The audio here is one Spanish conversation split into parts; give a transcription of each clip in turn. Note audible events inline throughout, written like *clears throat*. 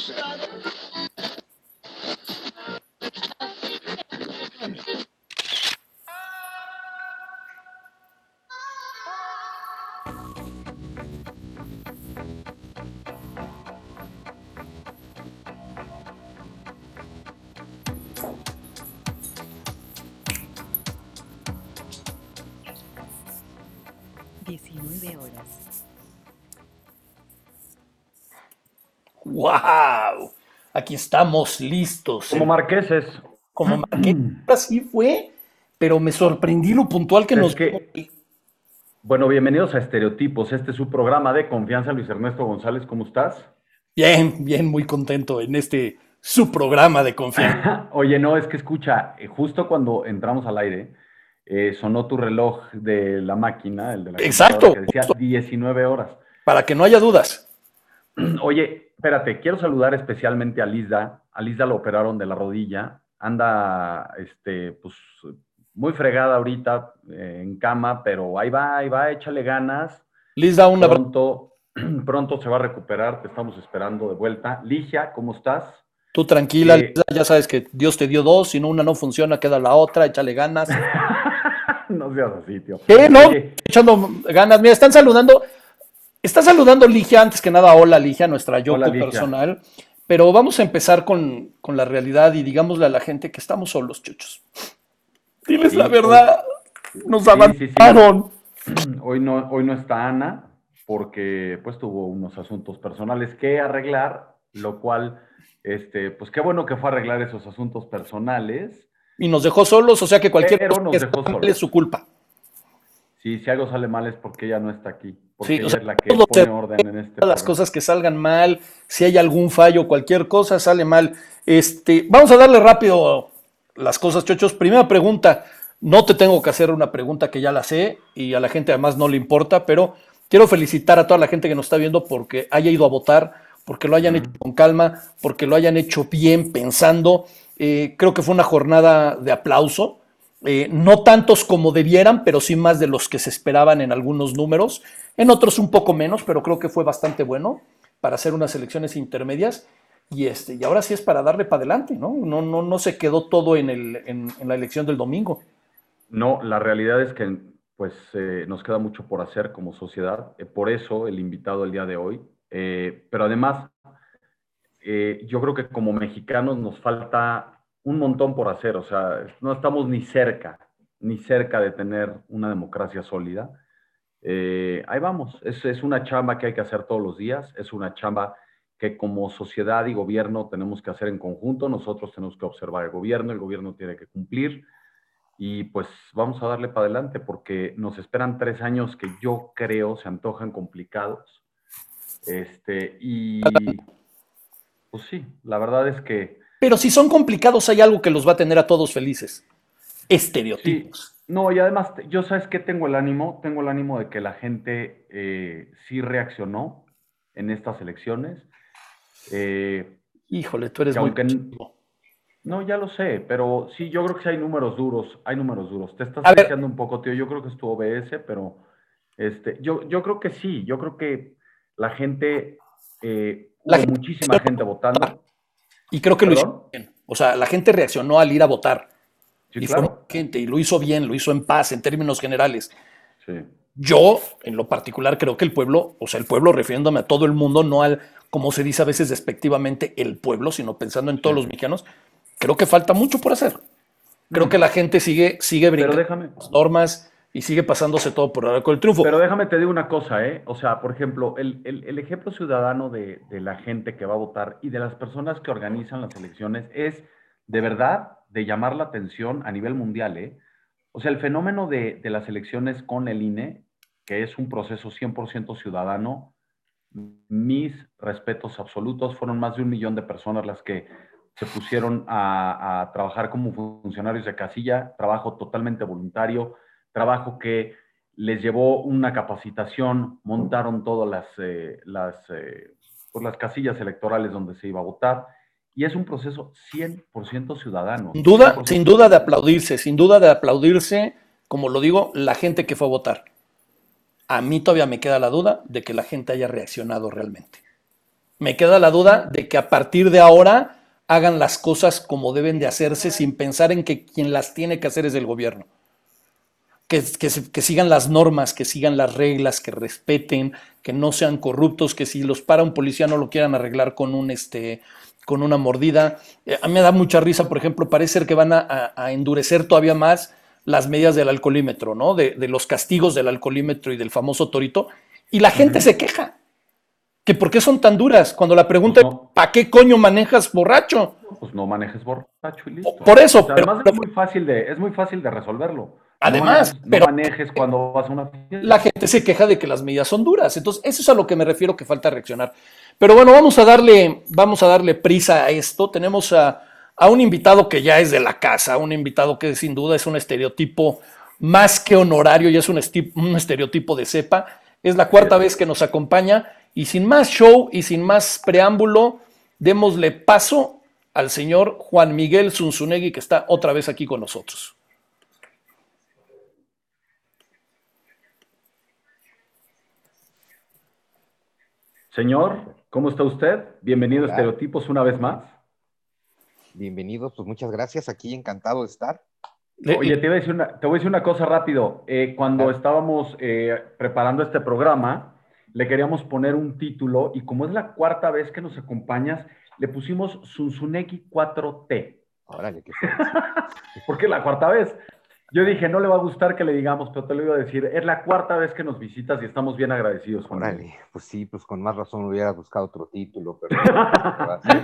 percent. Aquí estamos listos. Como marqueses. Como marqueses. Así fue, pero me sorprendí lo puntual que Es nos... que- Bueno, bienvenidos a Estereotipos. Este es su programa de confianza. Luis Ernesto González, ¿cómo estás? Bien, bien, muy contento en este su programa de confianza. *laughs* Oye, no, es que escucha, eh, justo cuando entramos al aire, eh, sonó tu reloj de la máquina, el de la Exacto, que decía justo. 19 horas. Para que no haya dudas. *clears throat* Oye, espérate, quiero saludar especialmente a Lizda. A Lizda lo operaron de la rodilla. Anda, este, pues, muy fregada ahorita eh, en cama, pero ahí va, ahí va, échale ganas. Les da un abrazo. Pronto, *clears throat* pronto se va a recuperar, te estamos esperando de vuelta. Ligia, ¿cómo estás? Tú tranquila, Eh, Lisa, ya sabes que Dios te dio dos, si no una no funciona, queda la otra, échale ganas. *laughs* no seas así, tío. ¿Qué? No, Oye, echando ganas. Mira, están saludando. Está saludando Ligia, antes que nada, hola Ligia, nuestra Ligia. personal. Pero vamos a empezar con, con la realidad y digámosle a la gente que estamos solos, chuchos. Diles Sí, la verdad. Nos sí, sí. abandonaron. *clears throat* hoy no, hoy no está Ana porque pues tuvo unos asuntos personales que arreglar, lo cual, este, pues qué bueno que fue a arreglar esos asuntos personales. Y nos dejó solos, o sea que cualquier cosa que es su culpa. Sí, si algo sale mal es porque ella no está aquí, porque Sí, o ella sea, es la que pone orden en este Todas las cosas que salgan mal, si hay algún fallo, cualquier cosa sale mal. Este, vamos a darle rápido las cosas, chochos. Primera pregunta, no te tengo que hacer una pregunta que ya la sé y a la gente además no le importa, pero quiero felicitar a toda la gente que nos está viendo porque haya ido a votar, porque lo hayan hecho con calma, porque lo hayan hecho bien, pensando. Eh, creo que fue una jornada de aplauso. Eh, no tantos como debieran, pero sí más de los que se esperaban en algunos números. En otros un poco menos, pero creo que fue bastante bueno para hacer unas elecciones intermedias. Y, este, y ahora sí es para darle para adelante, ¿no? No, no, no se quedó todo en, el, en, la elección del domingo. No, la realidad es que pues eh, nos queda mucho por hacer como sociedad, eh, por eso el invitado el día de hoy, pero además yo creo que como mexicanos nos falta un montón por hacer, o sea, no estamos ni cerca, ni cerca de tener una democracia sólida. Eh, ahí vamos, es, es una chamba que hay que hacer todos los días, es una chamba que como sociedad y gobierno tenemos que hacer en conjunto, nosotros tenemos que observar el gobierno, el gobierno tiene que cumplir y pues vamos a darle para adelante porque nos esperan tres años que yo creo se antojan complicados. Este, y pues sí, la verdad es que Pero si son complicados, hay algo que los va a tener a todos felices. Estereotipos. no, y además yo sabes que tengo el ánimo, tengo el ánimo de que la gente eh, sí reaccionó en estas elecciones. Eh, Híjole, tú eres muy positivo. No, ya lo sé, pero sí, yo creo que sí hay números duros, hay números duros. Te estás deseando un poco, tío. Yo creo que es tu OBS, pero este, yo, yo creo que sí, yo creo que la gente, eh, La hubo gente- muchísima gente votando. Y creo que lo ¿Perdón? hizo bien. O sea, la gente reaccionó al ir a votar. Sí, y fue claro. mucha gente, y lo hizo bien, lo hizo en paz, en términos generales. Sí. Yo, en lo particular, creo que el pueblo, o sea, el pueblo refiriéndome a todo el mundo, no al, como se dice a veces despectivamente, el pueblo, sino pensando en todos Sí. los mexicanos, creo que falta mucho por hacer. Creo que la gente sigue, sigue brincando las normas y sigue pasándose todo por el arco del triunfo. pero déjame te digo una cosa, ¿eh? O sea, por ejemplo, el, el- el ejemplo ciudadano de, de la gente que va a votar y de las personas que organizan las elecciones es de verdad de llamar la atención a nivel mundial, ¿eh? O sea, el fenómeno de, de las elecciones con el INE, que es un proceso 100% ciudadano, mis respetos absolutos, fueron más de un millón de personas las que se pusieron a, a trabajar como funcionarios de casilla, trabajo totalmente voluntario, trabajo que les llevó una capacitación, montaron todas las, eh, las, eh, pues las casillas electorales donde se iba a votar, y es un proceso 100% ciudadano. Sin duda, 100% sin duda de aplaudirse, sin duda de aplaudirse, como lo digo, la gente que fue a votar. A mí todavía me queda la duda de que la gente haya reaccionado realmente. Me queda la duda de que a partir de ahora hagan las cosas como deben de hacerse sin pensar en que quien las tiene que hacer es el gobierno. Que, que, sigan las normas, que sigan las reglas, que respeten, que no sean corruptos, que si los para un policía no lo quieran arreglar con un este con una mordida. Eh, a mí me da mucha risa, por ejemplo, parece ser que van a, endurecer todavía más las medidas del alcoholímetro, ¿no? De, los castigos del alcoholímetro y del famoso torito. Y la gente se queja. Que por qué son tan duras. Cuando la pregunta pues es, ¿para qué coño manejas borracho? Pues no manejes borracho y listo. Por eso. pero, además es, muy fácil de, es muy fácil de resolverlo. Además, no pero manejes cuando vas a una fiesta. La gente se queja de que las medidas son duras. Entonces, eso es a lo que me refiero que falta reaccionar. Pero bueno, vamos a darle, vamos a darle prisa a esto. Tenemos a, un invitado que ya es de la casa, un invitado que sin duda es un estereotipo más que honorario y es un, un estereotipo de cepa. Es la cuarta vez que nos acompaña y sin más show y sin más preámbulo, démosle paso al señor Juan Miguel Zunzunegui que está otra vez aquí con nosotros. Señor, ¿cómo está usted? Bienvenido a Estereotipos una vez más. Bienvenido, pues muchas gracias, aquí encantado de estar. Oye, te voy a decir una, te voy a decir una cosa rápido. Eh, cuando estábamos eh, preparando este programa, le queríamos poner un título y como es la cuarta vez que nos acompañas, le pusimos Sunsuneki 4T. Órale, qué *laughs* ¿Por qué la cuarta vez? Yo dije, no le va a gustar que le digamos, pero te lo iba a decir. Es la cuarta vez que nos visitas y estamos bien agradecidos. Órale, pues sí, pues con más razón hubiera buscado otro título, pero... *laughs*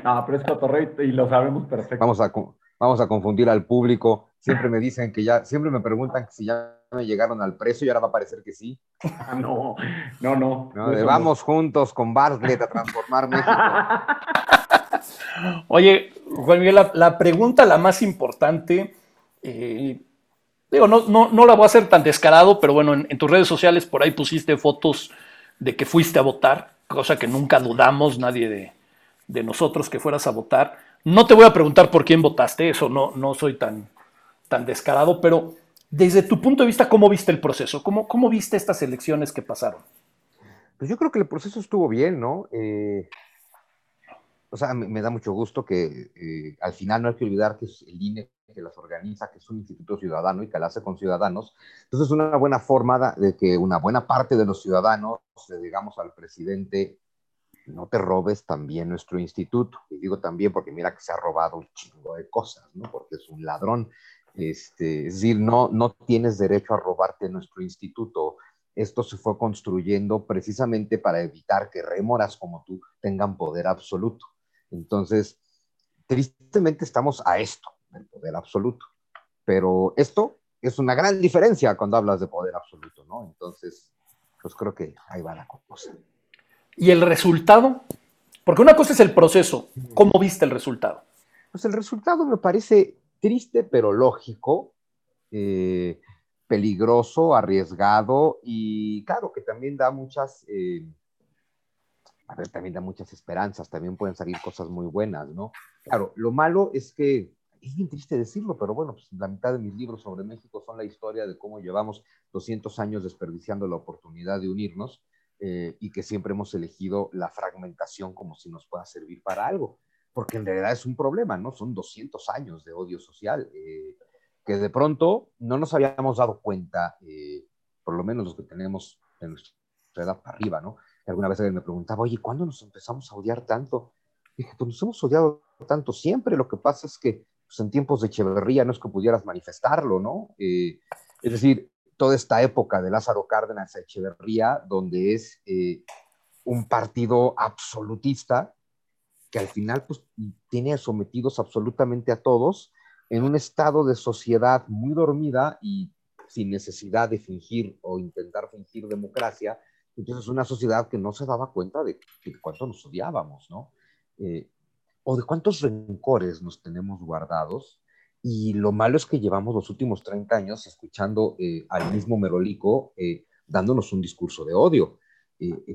ah, pero es cotorreo y lo sabemos perfecto. Vamos a, vamos a confundir al público. Siempre me dicen que ya, siempre me preguntan si ya me llegaron al precio y ahora va a parecer que sí. Ah, *laughs* no, no, no. vamos juntos con Bartlett a transformar *laughs* México. Oye, Juan Miguel, la, pregunta la más importante... Eh, Digo, no, no, no la voy a hacer tan descarado, pero bueno, en, tus redes sociales por ahí pusiste fotos de que fuiste a votar, cosa que nunca dudamos nadie de, nosotros que fueras a votar. No te voy a preguntar por quién votaste, eso no, no soy tan, tan descarado, pero desde tu punto de vista, ¿cómo viste el proceso? ¿Cómo, cómo viste estas elecciones que pasaron? Pues yo creo que el proceso estuvo bien, ¿no? Eh, o sea, me, da mucho gusto que eh, al final no hay que olvidar que el INE que las organiza, que es un instituto ciudadano y que la hace con ciudadanos. Entonces, es una buena forma de que una buena parte de los ciudadanos le digamos al presidente, no te robes también nuestro instituto. Y digo también porque mira que se ha robado un chingo de cosas, ¿no? Porque es un ladrón. Este, es decir, no, no tienes derecho a robarte nuestro instituto. Esto se fue construyendo precisamente para evitar que rémoras como tú tengan poder absoluto. Entonces, tristemente estamos a esto, el poder absoluto. Pero esto es una gran diferencia cuando hablas de poder absoluto, ¿no? Entonces, pues creo que ahí va la cosa. ¿Y el resultado? Porque una cosa es el proceso. ¿Cómo viste el resultado? Pues el resultado me parece triste, pero lógico, eh, peligroso, arriesgado y claro que también da muchas, eh, a ver, también da muchas esperanzas, también pueden salir cosas muy buenas, ¿no? Claro, lo malo es que es bien triste decirlo, pero bueno, pues la mitad de mis libros sobre México son la historia de cómo llevamos 200 años desperdiciando la oportunidad de unirnos eh, y que siempre hemos elegido la fragmentación como si nos pueda servir para algo, porque en realidad es un problema, ¿no? Son 200 años de odio social eh, que de pronto no nos habíamos dado cuenta, eh, por lo menos los que tenemos en nuestra edad para arriba, ¿no? Alguna vez alguien me preguntaba, oye, ¿cuándo nos empezamos a odiar tanto? dije, pues nos hemos odiado tanto siempre, lo que pasa es que pues en tiempos de Echeverría no es que pudieras manifestarlo, ¿no? Eh, es decir, toda esta época de Lázaro Cárdenas a Echeverría, donde es eh, un partido absolutista que al final pues, tiene sometidos absolutamente a todos en un estado de sociedad muy dormida y sin necesidad de fingir o intentar fingir democracia. Entonces, una sociedad que no se daba cuenta de, cuánto nos odiábamos, ¿no? Eh, o de cuántos rencores nos tenemos guardados. Y lo malo es que llevamos los últimos 30 años escuchando eh, al mismo Merolico eh, dándonos un discurso de odio.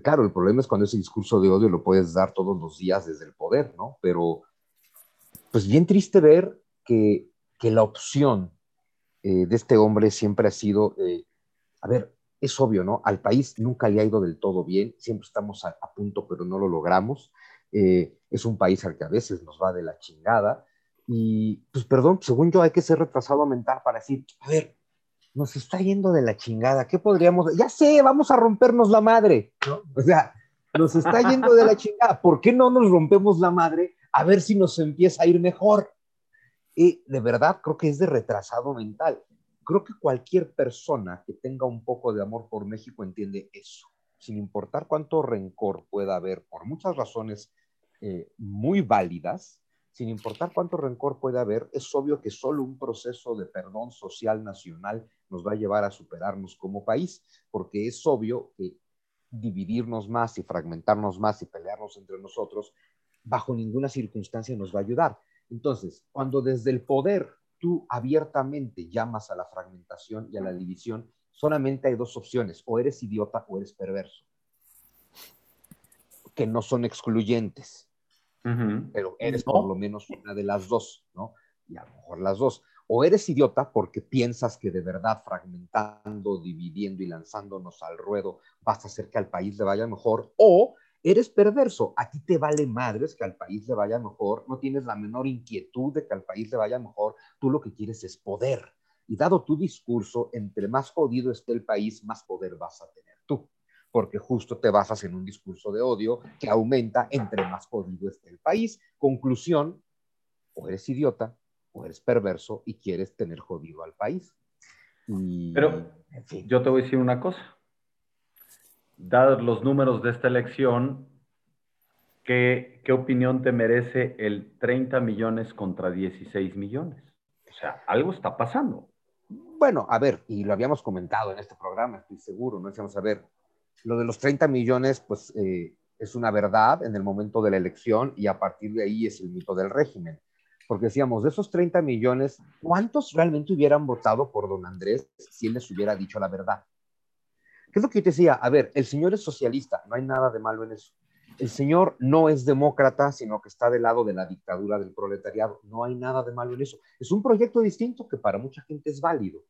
claro, el problema es cuando ese discurso de odio lo puedes dar todos los días desde el poder, ¿no? Pero, pues bien triste ver que, que la opción eh, de este hombre siempre ha sido, a ver, es obvio, ¿no? Al país nunca le ha ido del todo bien, siempre estamos a punto, pero no lo logramos eh, es un país al que a veces nos va de la chingada. Y, pues, perdón, según yo hay que ser retrasado mental para decir, a ver, nos está yendo de la chingada, ¿qué podríamos? Ya sé, vamos a rompernos la madre, ¿no? O sea, nos está yendo de la chingada, ¿por qué no nos rompemos la madre? A ver si nos empieza a ir mejor. Y de verdad creo que es de retrasado mental. Creo que cualquier persona que tenga un poco de amor por México entiende eso, sin importar cuánto rencor pueda haber por muchas razones eh, muy válidas, sin importar cuánto rencor pueda haber, es obvio que solo un proceso de perdón social nacional nos va a llevar a superarnos como país, porque es obvio que dividirnos más y fragmentarnos más y pelearnos entre nosotros, bajo ninguna circunstancia nos va a ayudar. Entonces, cuando desde el poder tú abiertamente llamas a la fragmentación y a la división, solamente hay dos opciones, o eres idiota o eres perverso, que no son excluyentes, pero eres por lo menos una de las dos, ¿no? Y a lo mejor las dos. O eres idiota porque piensas que de verdad fragmentando, dividiendo y lanzándonos al ruedo vas a hacer que al país le vaya mejor, o eres perverso, a ti te vale madres que al país le vaya mejor, no tienes la menor inquietud de que al país le vaya mejor, tú lo que quieres es poder. Y dado tu discurso, entre más jodido esté el país, más poder vas a tener tú, porque justo te basas en un discurso de odio que aumenta entre más jodido esté el país. Conclusión, o eres idiota, o eres perverso y quieres tener jodido al país. Pero yo te voy a decir una cosa dados los números de esta elección, ¿qué, ¿qué, opinión te merece el 30 millones contra 16 millones? O sea, algo está pasando. Bueno, a ver, y lo habíamos comentado en este programa, estoy seguro, no decíamos, a ver, lo de los 30 millones, pues eh, es una verdad en el momento de la elección y a partir de ahí es el mito del régimen. Porque decíamos, de esos 30 millones, ¿cuántos realmente hubieran votado por don Andrés si él les hubiera dicho la verdad? ¿Qué es lo que yo te decía? A ver, el señor es socialista, no hay nada de malo en eso. El señor no es demócrata, sino que está del lado de la dictadura del proletariado. No hay nada de malo en eso. Es un proyecto distinto que para mucha gente es válido.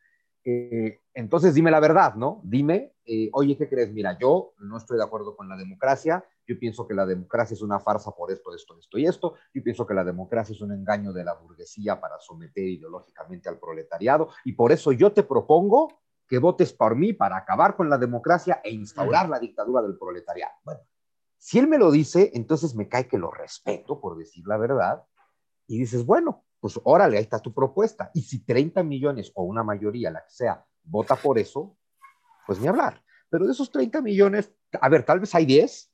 Eh, entonces, dime la verdad, ¿no? Dime, eh, oye, ¿qué crees? Mira, yo no estoy de acuerdo con la democracia. Yo pienso que la democracia es una farsa por esto, esto, esto y esto. Yo pienso que la democracia es un engaño de la burguesía para someter ideológicamente al proletariado. Y por eso yo te propongo que votes por mí para acabar con la democracia e instaurar la dictadura del proletariado. Bueno, si él me lo dice, entonces me cae que lo respeto, por decir la verdad, y dices, bueno, pues órale, ahí está tu propuesta. Y si 30 millones o una mayoría, la que sea, vota por eso, pues ni hablar. Pero de esos 30 millones, a ver, tal vez hay 10,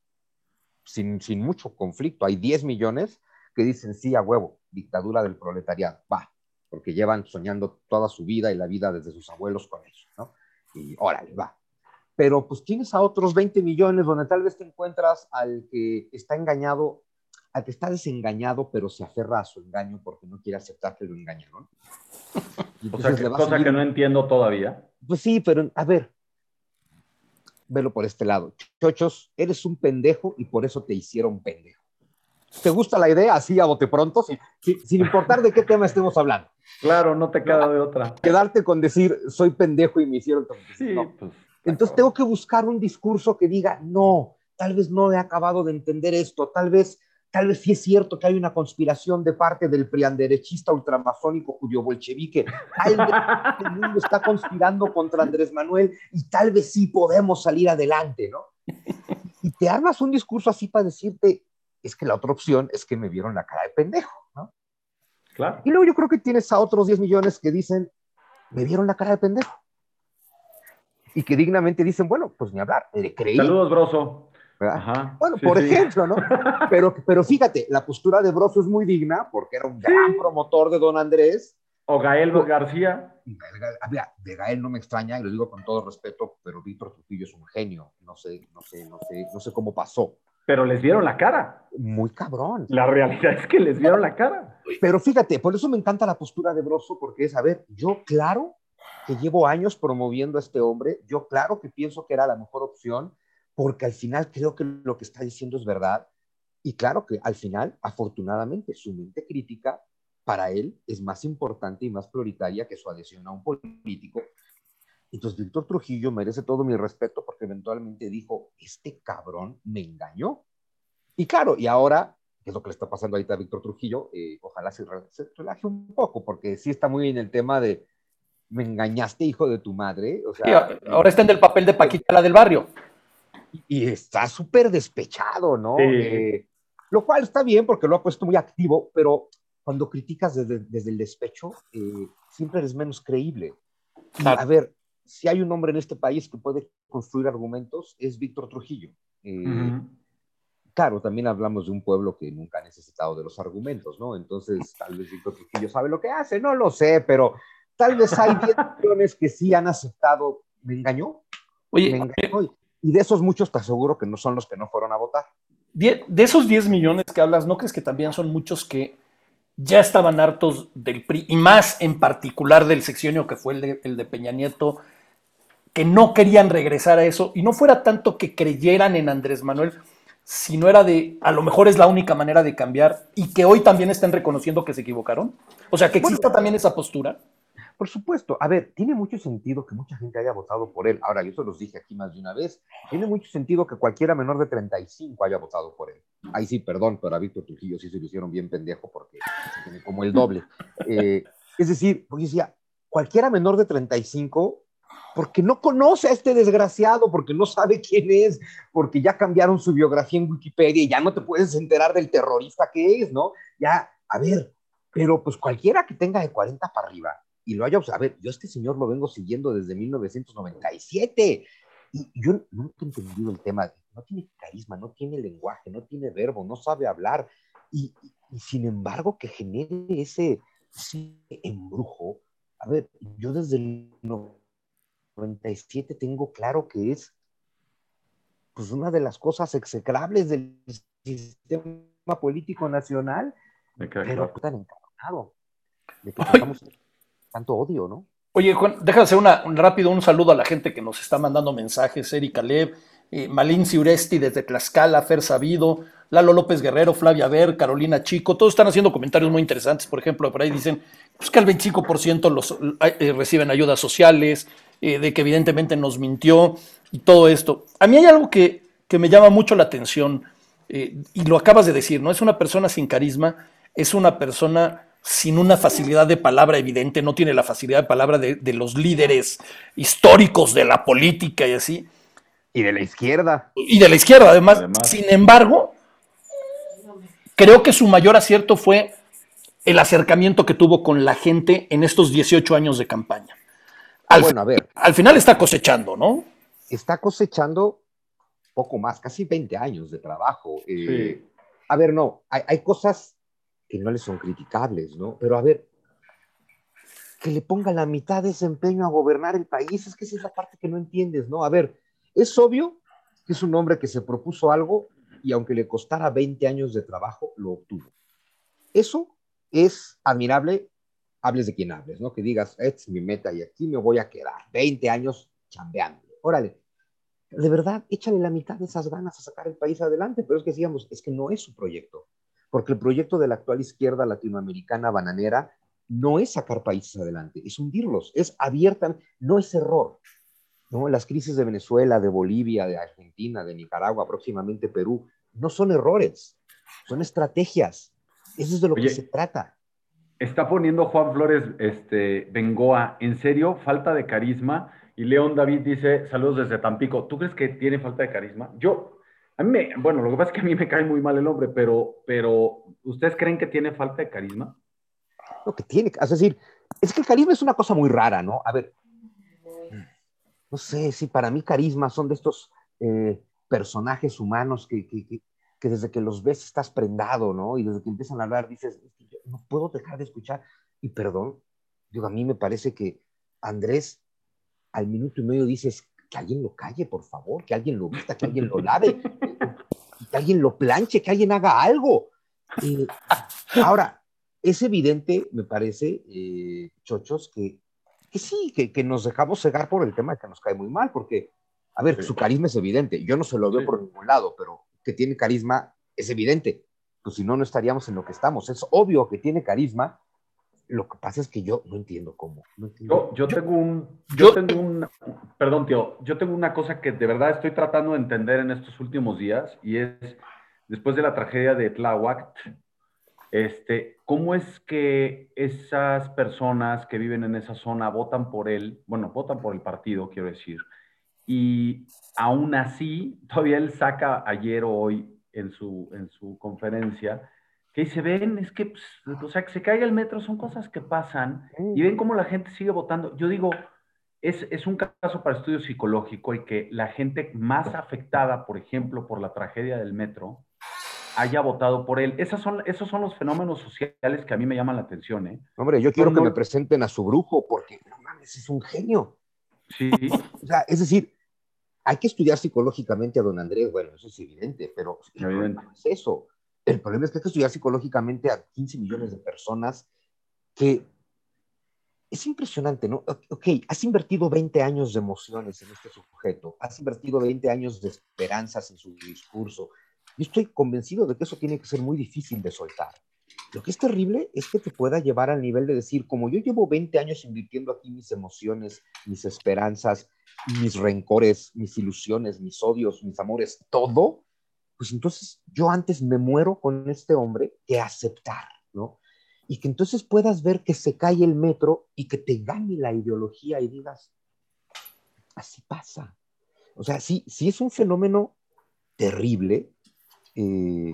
sin, sin mucho conflicto, hay 10 millones que dicen sí a huevo, dictadura del proletariado, va, porque llevan soñando toda su vida y la vida desde sus abuelos con eso, ¿no? Y órale, va. Pero pues tienes a otros 20 millones donde tal vez te encuentras al que está engañado, al que está desengañado, pero se aferra a su engaño porque no quiere aceptar que lo engañaron. *laughs* O sea, que, cosa que no entiendo todavía. Pues sí, pero a ver, velo por este lado. Chochos, eres un pendejo y por eso te hicieron pendejo. ¿Te gusta la idea así a bote pronto? sin importar de qué tema estemos hablando. Claro, no te queda de otra. Quedarte con decir, soy pendejo y me hicieron... Sí, pues, Entonces tengo que buscar un discurso que diga, no, tal vez no he acabado de entender esto, tal vez, tal vez sí es cierto que hay una conspiración de parte del prianderechista ultramasónico judío bolchevique, tal vez el mundo está conspirando contra Andrés Manuel y tal vez sí podemos salir adelante, ¿no? Y te armas un discurso así para decirte, es que la otra opción es que me vieron la cara de pendejo, ¿no? Y luego yo creo que tienes a otros 10 millones que dicen, me dieron la cara de pendejo. Y que dignamente dicen, bueno, pues ni hablar, le creí. Saludos, Broso. Bueno, por ejemplo, ¿no? *laughs* Pero, pero fíjate, la postura de Broso es muy digna porque era un gran promotor de don Andrés. O Gael García. de Gael no me extraña, y lo digo con todo respeto, pero Víctor Trujillo es un genio. No sé, no sé, no sé, no sé cómo pasó pero les vieron la cara. Muy cabrón. La realidad es que les vieron la cara. Pero fíjate, por eso me encanta la postura de Broso, porque es, a ver, yo claro que llevo años promoviendo a este hombre, yo claro que pienso que era la mejor opción, porque al final creo que lo que está diciendo es verdad, y claro que al final, afortunadamente, su mente crítica para él es más importante y más prioritaria que su adhesión a un político entonces, Víctor Trujillo merece todo mi respeto porque eventualmente dijo, este cabrón me engañó. Y claro, y ahora, que es lo que le está pasando ahorita a Víctor Trujillo, eh, ojalá se, relaje un poco, porque sí está muy en el tema de, me engañaste, hijo de tu madre. O sea, ahora está en el papel de Paquita, la del barrio. Y está súper despechado, ¿no? Eh, lo cual está bien porque lo ha puesto muy activo, pero cuando criticas desde, el despecho, eh, siempre eres menos creíble. a ver, si hay un hombre en este país que puede construir argumentos, es Víctor Trujillo. Eh, claro, también hablamos de un pueblo que nunca ha necesitado de los argumentos, ¿no? Entonces, tal vez Víctor Trujillo sabe lo que hace, no lo sé, pero tal vez hay 10 millones que sí han aceptado, me engañó. Oye, me engañó. Y de esos muchos te aseguro que no son los que no fueron a votar. De esos 10 millones que hablas, ¿no crees que también son muchos que ya estaban hartos del PRI, y más en particular del sexenio que fue el de, el de Peña Nieto, que no querían regresar a eso, y no fuera tanto que creyeran en Andrés Manuel, sino era de, a lo mejor es la única manera de cambiar, y que hoy también estén reconociendo que se equivocaron? O sea, que exista también esa postura. Por supuesto, a ver, tiene mucho sentido que mucha gente haya votado por él. Ahora, yo se los dije aquí más de una vez, tiene mucho sentido que cualquiera menor de 35 haya votado por él. Ahí sí, perdón, pero a Víctor Trujillo sí se lo hicieron bien pendejo porque tiene como el doble. Eh, es decir, porque decía, cualquiera menor de 35, porque no conoce a este desgraciado, porque no sabe quién es, porque ya cambiaron su biografía en Wikipedia y ya no te puedes enterar del terrorista que es, ¿no? Ya, a ver, pero pues cualquiera que tenga de 40 para arriba y lo haya a ver, yo a este señor lo vengo siguiendo desde 1997 y yo nunca he entendido el tema, no tiene carisma, no tiene lenguaje, no tiene verbo, no sabe hablar. Y, sin embargo que genere ese, embrujo, a ver, yo desde el 97 tengo claro que es pues una de las cosas execrables del sistema político nacional, pero están encarnados de que estamos tanto odio, ¿no? Oye, Juan, déjame hacer una, un rápido un saludo a la gente que nos está mandando mensajes, Erika Lev, eh, Malin Ciuresti desde Tlaxcala, Fer Sabido, Lalo López Guerrero, Flavia Ver, Carolina Chico, todos están haciendo comentarios muy interesantes, por ejemplo, por ahí dicen pues, que el 25% los, eh, reciben ayudas sociales, eh, de que evidentemente nos mintió y todo esto. A mí hay algo que, que me llama mucho la atención, y lo acabas de decir, ¿no? Es una persona sin carisma, es una persona sin una facilidad de palabra evidente, no tiene la facilidad de palabra de, los líderes históricos de la política y así. Y de la izquierda. Y de la izquierda, además. Sin embargo, creo que su mayor acierto fue el acercamiento que tuvo con la gente en estos 18 años de campaña. Al, bueno, a ver. Al final está cosechando, ¿no? Está cosechando poco más, casi 20 años de trabajo. Eh, a ver, no, hay, hay cosas que no le son criticables, ¿no? Pero a ver, que le ponga la mitad de ese empeño a gobernar el país, es que esa es la parte que no entiendes, ¿no? A ver, es obvio que es un hombre que se propuso algo y aunque le costara 20 años de trabajo, lo obtuvo. Eso es admirable, hables de quien hables, ¿no? Que digas, es mi meta y aquí me voy a quedar, 20 años chambeando. Órale, de verdad, échale la mitad de esas ganas a sacar el país adelante, pero es que decíamos, es que no es su proyecto porque el proyecto de la actual izquierda latinoamericana bananera no es sacar países adelante, es hundirlos, es abierta, no es error. ¿no? Las crisis de Venezuela, de Bolivia, de Argentina, de Nicaragua, próximamente Perú, no son errores, son estrategias. Eso es de lo que se trata. Está poniendo Juan Flores este, Bengoa, ¿en serio? Falta de carisma. Y León David dice, saludos desde Tampico. ¿Tú crees que tiene falta de carisma? Yo, a mí me, bueno, lo que pasa es que a mí me cae muy mal el hombre, pero, pero ¿ustedes creen que tiene falta de carisma? Lo que tiene, es decir, es que el carisma es una cosa muy rara, ¿no? A ver, no sé si para mí carisma son de estos eh, personajes humanos que, que, que, desde que los ves estás prendado, ¿no? Y desde que empiezan a hablar dices, no puedo dejar de escuchar. Y perdón, digo, a mí me parece que Andrés al minuto y medio dices, que alguien lo calle, por favor, que alguien lo vista, que alguien lo lave, que alguien lo planche, que alguien haga algo. ahora, es evidente, me parece, eh, chochos, que, que sí, que, que, nos dejamos cegar por el tema de que nos cae muy mal, porque, a ver, su carisma es evidente. Yo no se lo veo por ningún lado, pero que tiene carisma es evidente. Pues si no, no estaríamos en lo que estamos. Es obvio que tiene carisma, lo que pasa es que yo no entiendo cómo. Yo, yo, tengo un, yo, tengo un, perdón, tío, yo tengo una cosa que de verdad estoy tratando de entender en estos últimos días y es después de la tragedia de Tláhuac, este, ¿cómo es que esas personas que viven en esa zona votan por él? Bueno, votan por el partido, quiero decir. Y aún así, todavía él saca ayer o hoy en su, en su conferencia que dice, ven, es que, pues, o sea, que se caiga el metro son cosas que pasan y ven cómo la gente sigue votando. Yo digo, es, es, un caso para estudio psicológico y que la gente más afectada, por ejemplo, por la tragedia del metro, haya votado por él. Esas son, esos son los fenómenos sociales que a mí me llaman la atención. ¿eh? Hombre, yo quiero que me presenten a su brujo porque, no mames, es un genio. Sí. o sea, es decir, hay que estudiar psicológicamente a don Andrés, bueno, eso es evidente, pero evidente. es eso. El problema es que hay que estudiar psicológicamente a 15 millones de personas que es impresionante, ¿no? Ok, has invertido 20 años de emociones en este sujeto, has invertido 20 años de esperanzas en su discurso. Yo estoy convencido de que eso tiene que ser muy difícil de soltar. Lo que es terrible es que te pueda llevar al nivel de decir, como yo llevo 20 años invirtiendo aquí mis emociones, mis esperanzas, mis rencores, mis ilusiones, mis odios, mis amores, todo, pues entonces yo antes me muero con este hombre que aceptar, ¿no? y que entonces puedas ver que se cae el metro y que te gane la ideología y digas, así pasa. O sea, sí, sí es un fenómeno terrible eh,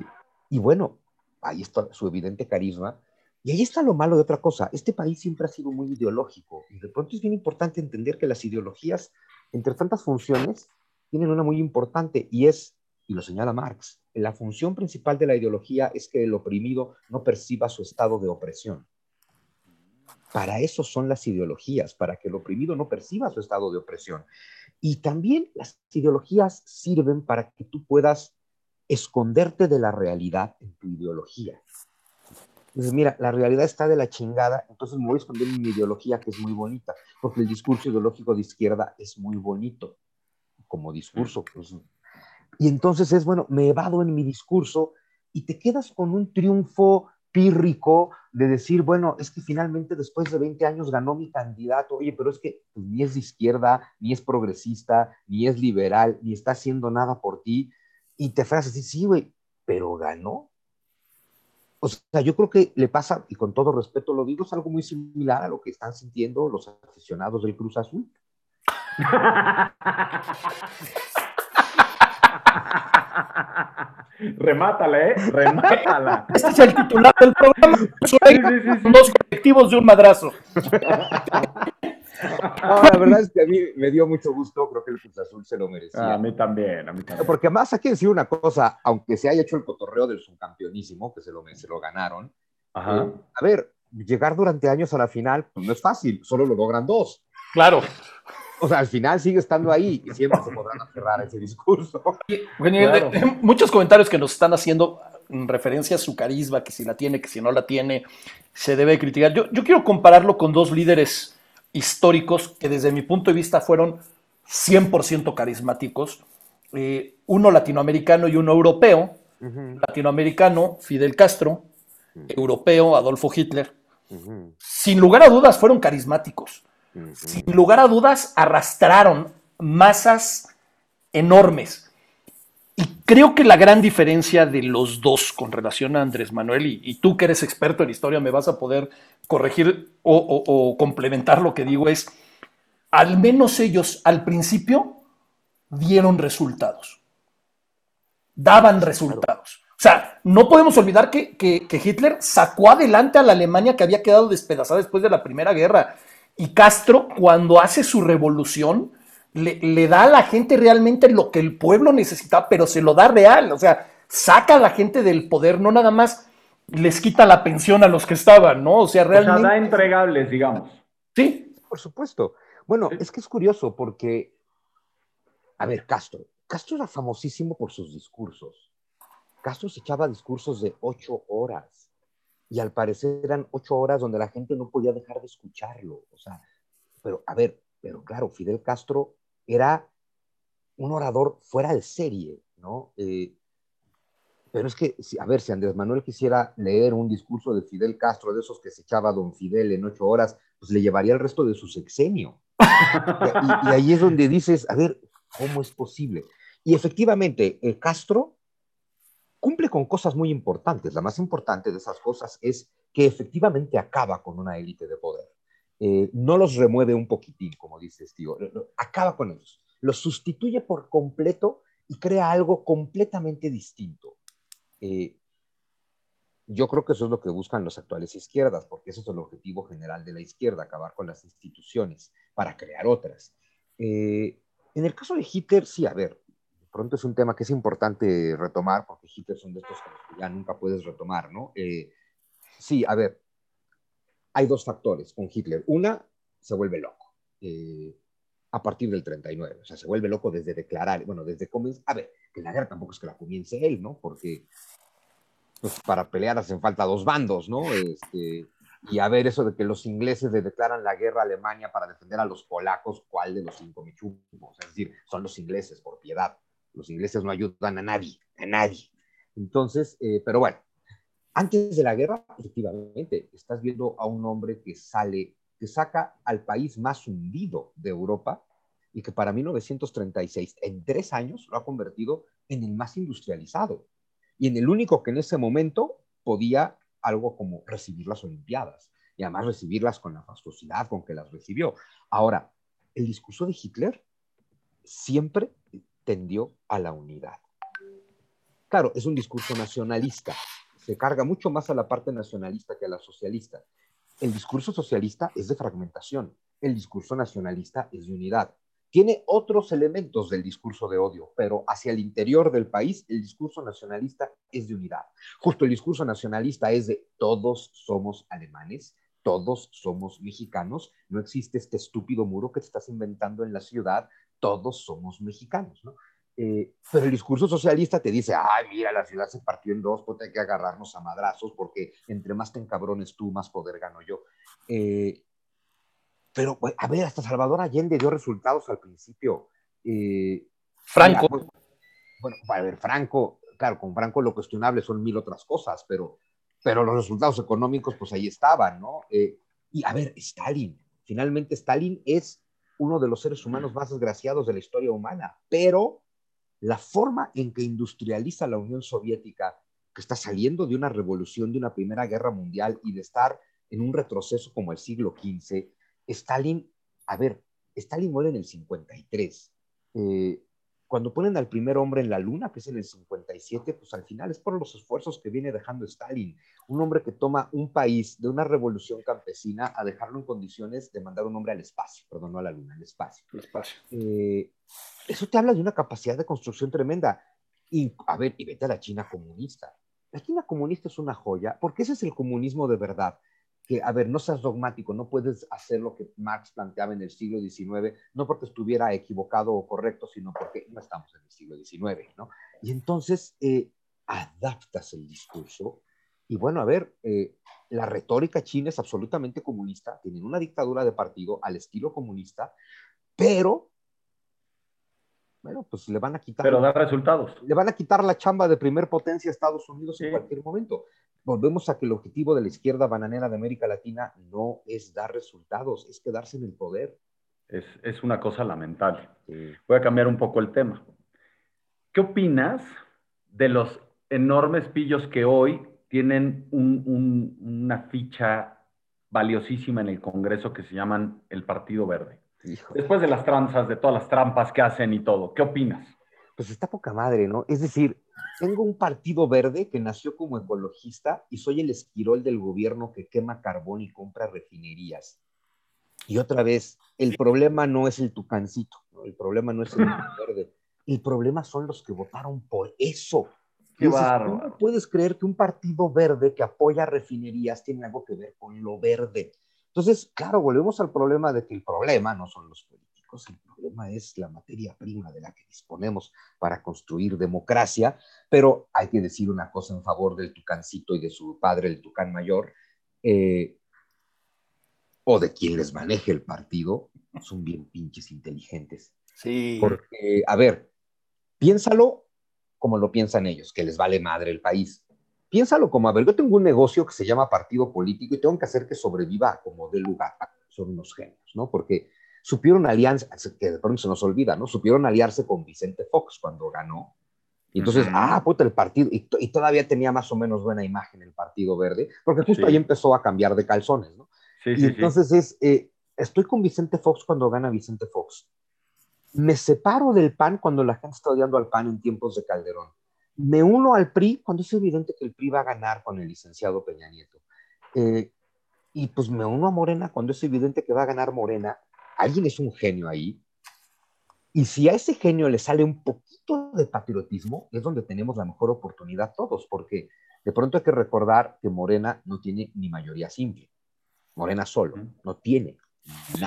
y bueno, ahí está su evidente carisma. Y ahí está lo malo de otra cosa. Este país siempre ha sido muy ideológico y de pronto es bien importante entender que las ideologías, entre tantas funciones, tienen una muy importante y es, y lo señala Marx, la función principal de la ideología es que el oprimido no perciba su estado de opresión. Para eso son las ideologías, para que el oprimido no perciba su estado de opresión. Y también las ideologías sirven para que tú puedas esconderte de la realidad en tu ideología. Entonces, mira, la realidad está de la chingada, entonces me voy a esconder en mi ideología que es muy bonita, porque el discurso ideológico de izquierda es muy bonito como discurso. Pues, y entonces es, bueno, me evado en mi discurso y te quedas con un triunfo pírrico de decir, bueno, es que finalmente después de 20 años ganó mi candidato, oye, pero es que pues, ni es de izquierda, ni es progresista, ni es liberal, ni está haciendo nada por ti, y te frasas así, sí, güey, pero ganó. O sea, yo creo que le pasa, y con todo respeto lo digo, es algo muy similar a lo que están sintiendo los aficionados del Cruz Azul. *laughs* Remátala, ¿eh? Remátala. Este es el titular del programa. Dos colectivos de un madrazo. *laughs* la verdad es que a mí me dio mucho gusto, creo que el Cruz Azul se lo merecía. a mí también, a mí también. Porque más hay que decir una cosa, aunque se haya hecho el cotorreo del subcampeonísimo, que se lo, se lo ganaron, Ajá. Eh, a ver, llegar durante años a la final pues no es fácil, solo lo logran dos. Claro. O sea, al final sigue estando ahí y siempre se podrán aferrar a ese discurso. Claro. Muchos comentarios que nos están haciendo en referencia a su carisma, que si la tiene, que si no la tiene, se debe criticar. Yo, yo quiero compararlo con dos líderes históricos que desde mi punto de vista fueron 100% carismáticos, eh, uno latinoamericano y uno europeo. Uh -huh. Latinoamericano, Fidel Castro, uh -huh. europeo, Adolfo Hitler. Uh -huh. Sin lugar a dudas fueron carismáticos. Sin lugar a dudas arrastraron masas enormes. Y creo que la gran diferencia de los dos con relación a Andrés Manuel, y, y tú que eres experto en historia me vas a poder corregir o, o, o, complementar lo que digo, es, al menos ellos al principio dieron resultados, daban resultados. O sea, no podemos olvidar que, que, que Hitler sacó adelante a la Alemania que había quedado despedazada después de la Primera Guerra. Y Castro, cuando hace su revolución, le, le, da a la gente realmente lo que el pueblo necesitaba, pero se lo da real. O sea, saca a la gente del poder, no nada más les quita la pensión a los que estaban, ¿no? O sea, realmente. O sea, da entregables, digamos. Sí. Por supuesto. Bueno, sí. es que es curioso porque, a ver, Castro. Castro era famosísimo por sus discursos. Castro se echaba discursos de ocho horas y al parecer eran ocho horas donde la gente no podía dejar de escucharlo. O sea, pero a ver, pero claro, Fidel Castro era un orador fuera de serie, ¿no? Eh, pero es que, a ver, si Andrés Manuel quisiera leer un discurso de Fidel Castro, de esos que se echaba don Fidel en ocho horas, pues le llevaría el resto de su sexenio. y, y, ahí es donde dices, a ver, ¿cómo es posible? Y efectivamente, el Castro cumple con cosas muy importantes. La más importante de esas cosas es que efectivamente acaba con una élite de poder. Eh, no los remueve un poquitín, como dices, tío, acaba con ellos, los sustituye por completo y crea algo completamente distinto. Eh, yo creo que eso es lo que buscan los actuales izquierdas, porque eso es el objetivo general de la izquierda, acabar con las instituciones para crear otras. Eh, en el caso de Hitler, sí, a ver, pronto es un tema que es importante retomar, porque Hitler son de estos que ya nunca puedes retomar, ¿no? sí, a ver, hay dos factores con Hitler. Una, se vuelve loco eh, a partir del 39. O sea, se vuelve loco desde declarar, bueno, desde comenzar. A ver, que la guerra tampoco es que la comience él, ¿no? Porque pues, para pelear hacen falta dos bandos, ¿no? Este, y a ver, eso de que los ingleses le declaran la guerra a Alemania para defender a los polacos, ¿cuál de los cinco me Es decir, son los ingleses, por piedad. Los ingleses no ayudan a nadie, a nadie. Entonces, eh, pero bueno, antes de la guerra, efectivamente, estás viendo a un hombre que sale, que saca al país más hundido de Europa y que para 1936, en tres años, lo ha convertido en el más industrializado y en el único que en ese momento podía algo como recibir las Olimpiadas y además recibirlas con la fastuosidad con que las recibió. Ahora, el discurso de Hitler siempre tendió a la unidad. Claro, es un discurso nacionalista, se carga mucho más a la parte nacionalista que a la socialista. El discurso socialista es de fragmentación, el discurso nacionalista es de unidad. Tiene otros elementos del discurso de odio, pero hacia el interior del país el discurso nacionalista es de unidad. Justo el discurso nacionalista es de todos somos alemanes, todos somos mexicanos, no existe este estúpido muro que te estás inventando en la ciudad, todos somos mexicanos, ¿no? Eh, pero el discurso socialista te dice, ay, mira, la ciudad se partió en dos, pues hay que agarrarnos a madrazos, porque entre más te encabrones tú, más poder gano yo. Eh, pero, a ver, hasta Salvador Allende dio resultados al principio. Eh, Franco. Bueno, a ver, Franco, claro, con Franco lo cuestionable son mil otras cosas, pero, pero los resultados económicos, pues ahí estaban, ¿no? y a ver, Stalin, finalmente Stalin es uno de los seres humanos más desgraciados de la historia humana, pero la forma en que industrializa la Unión Soviética, que está saliendo de una revolución, de una primera guerra mundial y de estar en un retroceso como el siglo XV, Stalin, a ver, Stalin muere en el 53. Eh, cuando ponen al primer hombre en la luna, que es en el 57, pues al final es por los esfuerzos que viene dejando Stalin, un hombre que toma un país de una revolución campesina a dejarlo en condiciones de mandar un hombre al espacio, perdón, no a la luna, al espacio. El espacio. Eh, eso te habla de una capacidad de construcción tremenda. Y, a ver, y vete a la China comunista. La China comunista es una joya, porque ese es el comunismo de verdad que, a ver, no seas dogmático, no puedes hacer lo que Marx planteaba en el siglo XIX, no porque estuviera equivocado o correcto, sino porque no estamos en el siglo XIX, ¿no? Y entonces eh, adaptas el discurso. Y bueno, a ver, eh, la retórica china es absolutamente comunista, tienen una dictadura de partido al estilo comunista, pero bueno, pues le van a quitar. Pero da resultados. Le van a quitar la chamba de primer potencia a Estados Unidos en cualquier momento volvemos a que el objetivo de la izquierda bananera de América Latina no es dar resultados, es quedarse en el poder. Es, una cosa lamentable. Voy a cambiar un poco el tema. ¿Qué opinas de los enormes pillos que hoy tienen una ficha valiosísima en el Congreso que se llaman el Partido Verde? Después de las tranzas, de todas las trampas que hacen y todo, ¿qué opinas? Pues está poca madre, ¿no? Es decir, tengo un partido verde que nació como ecologista y soy el esquirol del gobierno que quema carbón y compra refinerías. Y otra vez, el problema no es el tucancito, el problema no es el *laughs* verde, el problema son los que votaron por eso. Qué bárbaro. puedes creer que un partido verde que apoya refinerías tiene algo que ver con lo verde? Entonces, claro, volvemos al problema de que el problema no son los políticos el problema es la materia prima de la que disponemos para construir democracia, pero hay que decir una cosa en favor del tucancito y de su padre, el tucán mayor, eh, o de quien les maneje el partido, son bien pinches inteligentes. Sí. Porque, a ver, piénsalo como lo piensan ellos, que les vale madre el país. Piénsalo como, a ver, yo tengo un negocio que se llama partido político y tengo que hacer que sobreviva como de lugar. Son unos genios, ¿no? Porque supieron alianza, que de pronto se nos olvida, ¿no? Supieron aliarse con Vicente Fox cuando ganó Y entonces, ah, puta, el partido, y, todavía tenía más o menos buena imagen el Partido Verde, porque justo ahí empezó a cambiar de calzones, ¿no? Sí, y entonces es, eh, estoy con Vicente Fox cuando gana Vicente Fox. Me separo del PAN cuando la gente está odiando al PAN en tiempos de Calderón. Me uno al PRI cuando es evidente que el PRI va a ganar con el licenciado Peña Nieto. Eh, y pues me uno a Morena cuando es evidente que va a ganar Morena. Alguien es un genio ahí. Y si a ese genio le sale un poquito de patriotismo, es donde tenemos la mejor oportunidad todos, porque de pronto hay que recordar que Morena no tiene ni mayoría simple. Morena solo, no tiene.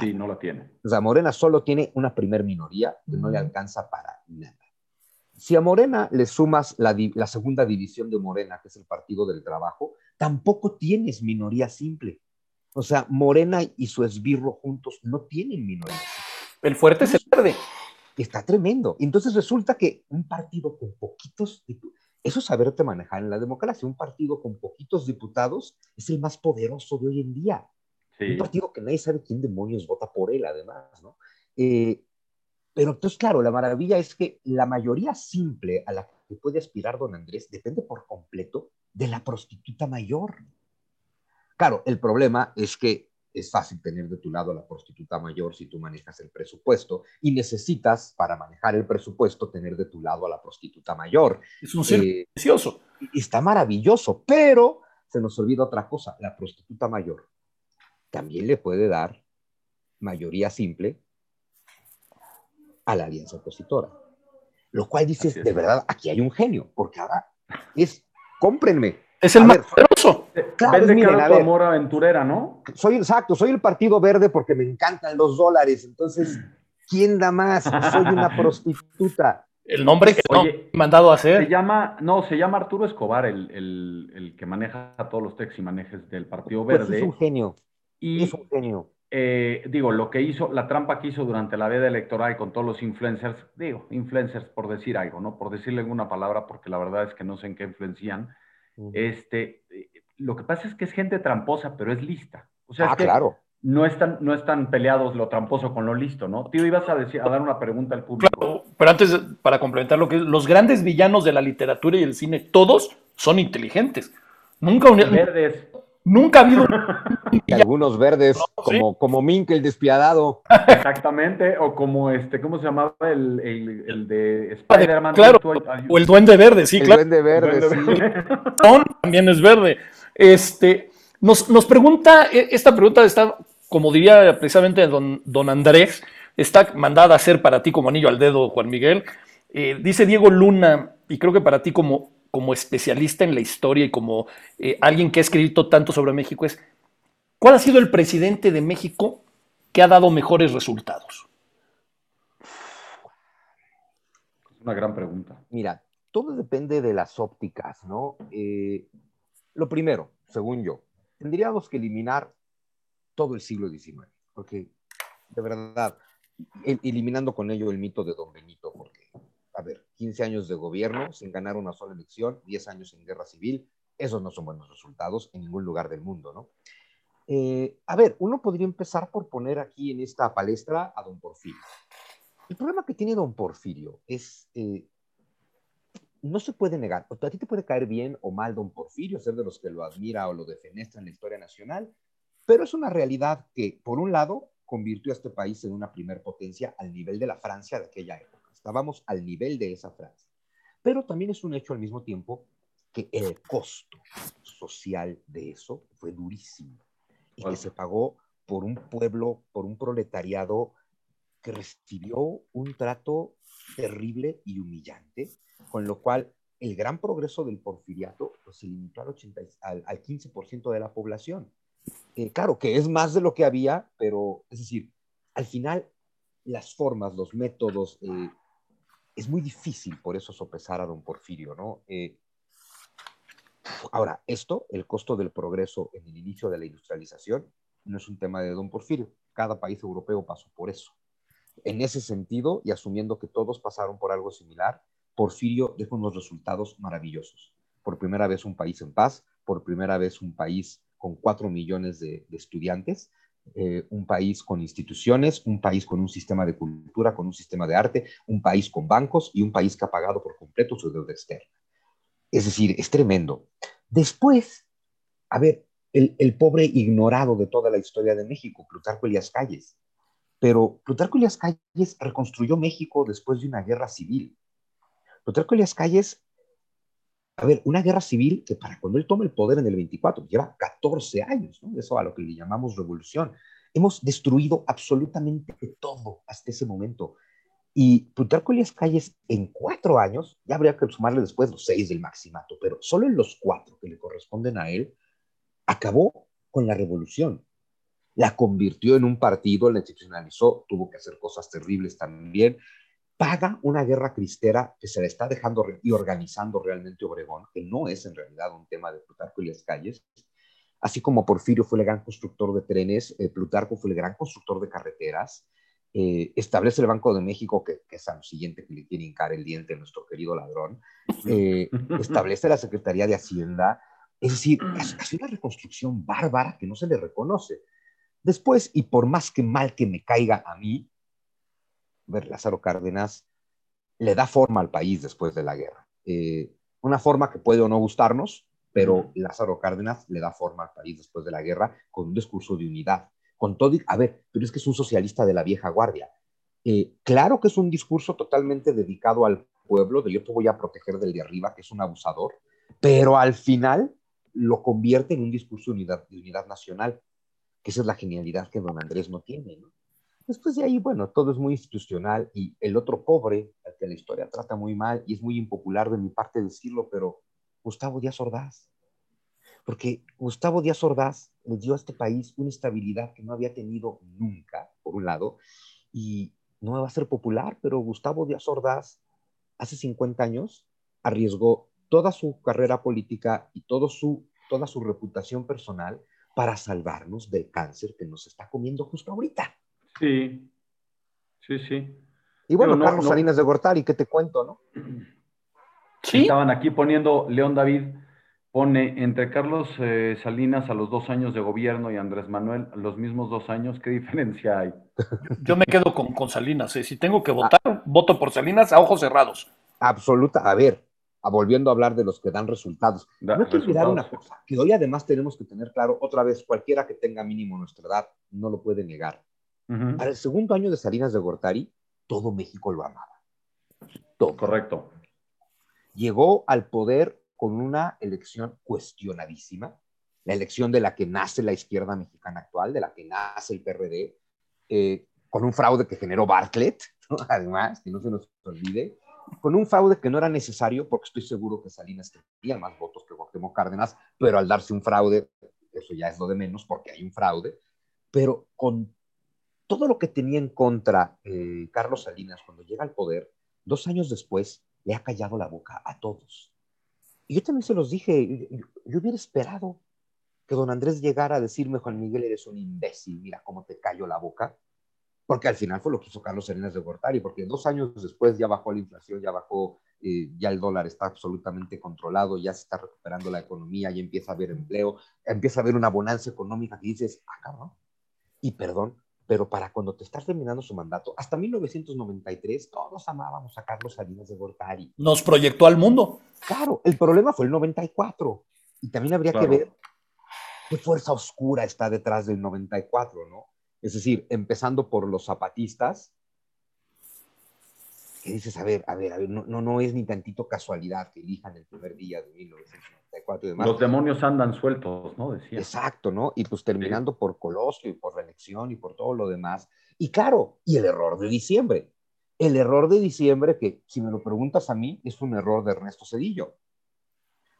Sí, no la tiene. O sea, Morena solo tiene una primer minoría que no le alcanza para nada. Si a Morena le sumas la, la segunda división de Morena, que es el Partido del Trabajo, tampoco tienes minoría simple. O sea, Morena y su esbirro juntos no tienen minoría. El fuerte se pierde. Está tremendo. Entonces resulta que un partido con poquitos, eso es saberte manejar en la democracia, un partido con poquitos diputados es el más poderoso de hoy en día. Un partido que nadie sabe quién demonios vota por él, además, ¿no? Eh, pero entonces, claro, la maravilla es que la mayoría simple a la que puede aspirar don Andrés depende por completo de la prostituta mayor. Claro, el problema es que es fácil tener de tu lado a la prostituta mayor si tú manejas el presupuesto y necesitas para manejar el presupuesto tener de tu lado a la prostituta mayor. Es un ser eh, precioso. Está maravilloso, pero se nos olvida otra cosa, la prostituta mayor también le puede dar mayoría simple a la alianza opositora. Lo cual dices, de verdad, aquí hay un genio, porque ahora es, cómprenme, es el más poderoso. Claro, Vende cara tu amor aventurera, ¿no? Soy exacto, soy el Partido Verde porque me encantan los dólares. Entonces, ¿quién da más? Soy una *laughs* prostituta. El nombre que no he mandado a hacer. Se llama, no, se llama Arturo Escobar, el, el, el que maneja todos los tex y manejes del Partido pues Verde. es un genio. Y, es un genio. Eh, digo, lo que hizo, la trampa que hizo durante la veda electoral con todos los influencers, digo, influencers por decir algo, ¿no? Por decirle alguna palabra, porque la verdad es que no sé en qué influencian este, eh, lo que pasa es que es gente tramposa, pero es lista. O sea, ah, claro. No están, no están peleados lo tramposo con lo listo, ¿no? Tío, ibas a, decir, a dar una pregunta al público. Claro, pero antes, para complementar lo que los grandes villanos de la literatura y el cine, todos son inteligentes. Nunca Verdes. Nunca ha habido. *laughs* y algunos verdes, como, como Mink, el despiadado. Exactamente, o como este, ¿cómo se llamaba el, el, de Spider-Man? Claro, o el Duende Verde, sí, claro. El Duende Verde, sí. también es verde. Este, nos, nos pregunta, e, esta pregunta está, como diría precisamente don, don Andrés, está mandada a hacer para ti como anillo al dedo, Juan Miguel. Eh, dice Diego Luna, y creo que para ti como como especialista en la historia y como eh, alguien que ha escrito tanto sobre México es, ¿cuál ha sido el presidente de México que ha dado mejores resultados? Una gran pregunta. Mira, todo depende de las ópticas, ¿no? Eh, lo primero, según yo, tendríamos que eliminar todo el siglo XIX, porque de verdad, eliminando con ello el mito de Don Benito, porque a ver, 15 años de gobierno sin ganar una sola elección, 10 años en guerra civil, esos no son buenos resultados en ningún lugar del mundo, ¿no? Eh, a ver, uno podría empezar por poner aquí en esta palestra a don Porfirio. El problema que tiene don Porfirio es, eh, no se puede negar, a ti te puede caer bien o mal don Porfirio, ser de los que lo admira o lo defenestra en la historia nacional, pero es una realidad que, por un lado, convirtió a este país en una primer potencia al nivel de la Francia de aquella época estábamos al nivel de esa frase. Pero también es un hecho al mismo tiempo que el costo social de eso fue durísimo y que se pagó por un pueblo, por un proletariado que recibió un trato terrible y humillante, con lo cual el gran progreso del porfiriato pues, se limitó al, 80, al, 15% de la población. Eh, claro que es más de lo que había, pero es decir, al final las formas, los métodos, eh, es muy difícil por eso sopesar a don Porfirio, ¿no? Eh, ahora, esto, el costo del progreso en el inicio de la industrialización, no es un tema de don Porfirio. Cada país europeo pasó por eso. En ese sentido, y asumiendo que todos pasaron por algo similar, Porfirio dejó unos resultados maravillosos. Por primera vez un país en paz, por primera vez un país con cuatro millones de, de estudiantes, eh, un país con instituciones, un país con un sistema de cultura, con un sistema de arte, un país con bancos y un país que ha pagado por completo su deuda externa. Es decir, es tremendo. Después, a ver, el, el pobre ignorado de toda la historia de México, Plutarco Elias Calles. Pero Plutarco Elias Calles reconstruyó México después de una guerra civil. Plutarco Elias Calles a ver, una guerra civil que para cuando él toma el poder en el 24, lleva 14 años, ¿no? Eso a lo que le llamamos revolución. Hemos destruido absolutamente todo hasta ese momento. Y Plutarco Elias Calles, en cuatro años, ya habría que sumarle después los seis del maximato, pero solo en los cuatro que le corresponden a él, acabó con la revolución. La convirtió en un partido, la institucionalizó, tuvo que hacer cosas terribles también, paga una guerra cristera que se le está dejando y organizando realmente Obregón, que no es en realidad un tema de Plutarco y las calles. Así como Porfirio fue el gran constructor de trenes, eh, Plutarco fue el gran constructor de carreteras, eh, establece el Banco de México, que, es a lo siguiente que le tiene hincar el diente a nuestro querido ladrón, eh, *laughs* establece la Secretaría de Hacienda, es decir, hace una reconstrucción bárbara que no se le reconoce. Después, y por más que mal que me caiga a mí, ver, Lázaro Cárdenas le da forma al país después de la guerra. Eh, una forma que puede o no gustarnos, pero Lázaro Cárdenas le da forma al país después de la guerra con un discurso de unidad. Con todo, a ver, pero es que es un socialista de la vieja guardia. Eh, claro que es un discurso totalmente dedicado al pueblo, de yo te voy a proteger del de arriba, que es un abusador, pero al final lo convierte en un discurso de unidad, de unidad nacional, que esa es la genialidad que don Andrés no tiene. ¿no? Después de ahí, bueno, todo es muy institucional y el otro pobre, al que la historia trata muy mal, y es muy impopular de mi parte decirlo, pero Gustavo Díaz Ordaz. Porque Gustavo Díaz Ordaz le dio a este país una estabilidad que no había tenido nunca, por un lado, y no va a ser popular, pero Gustavo Díaz Ordaz hace 50 años arriesgó toda su carrera política y todo su, toda su reputación personal para salvarnos del cáncer que nos está comiendo justo ahorita. Sí, sí, sí. Y bueno, Carlos Salinas de Gortari, ¿qué te cuento, no? Sí. Estaban aquí poniendo, León David pone entre Carlos eh, Salinas a los dos años de gobierno y Andrés Manuel los mismos dos años, ¿qué diferencia hay? *laughs* Yo me quedo con, con Salinas, ¿eh? si tengo que votar, voto por Salinas a ojos cerrados. Absoluta, a ver, volviendo a habar de los que dan resultados. no hay que olvidar una cosa, que hoy además tenemos que tener claro, otra vez, cualquiera que tenga mínimo nuestra edad no lo puede negar. Para el segundo año de Salinas de Gortari, todo México lo amaba. Todo. Correcto. Llegó al poder con una elección cuestionadísima, la elección de la que nace la izquierda mexicana actual, de la que nace el PRD, eh, con un fraude que generó Bartlett, *laughs* además, que no se nos olvide, con un fraude que no era necesario, porque estoy seguro que Salinas tenía más votos que Cuauhtémoc Cárdenas, pero al darse un fraude, eso ya es lo de menos, porque hay un fraude, pero con todo lo que tenía en contra eh, Carlos Salinas cuando llega al poder, dos años después, le ha callado la boca a todos. Y yo también se los dije, yo, hubiera esperado que don Andrés llegara a decirme, Juan Miguel, eres un imbécil, mira cómo te callo la boca, porque al final fue lo que hizo Carlos Salinas de Gortari, porque dos años después ya bajó la inflación, ya bajó, eh, ya el dólar está absolutamente controlado, ya se está recuperando la economía, ya empieza a haber empleo, empieza a haber una bonanza económica que dices, ah, cabrón, y perdón, pero para cuando te estás terminando su mandato, hasta 1993 todos amábamos a Carlos Salinas de Gortari. Nos proyectó al mundo. Claro, el problema fue el 94 y también habría que ver qué fuerza oscura está detrás del 94, ¿no? Es decir, empezando por los zapatistas, que dices, a ver, a ver, a ver, no, no, no es ni tantito casualidad que elijan el primer día de 1994 los demonios andan sueltos, ¿no? Decía. Exacto, ¿no? Y pues terminando por Colosio y por la elección y por todo lo demás. Y claro, y el error de diciembre. El error de diciembre, que si me lo preguntas a mí, es un error de Ernesto Cedillo.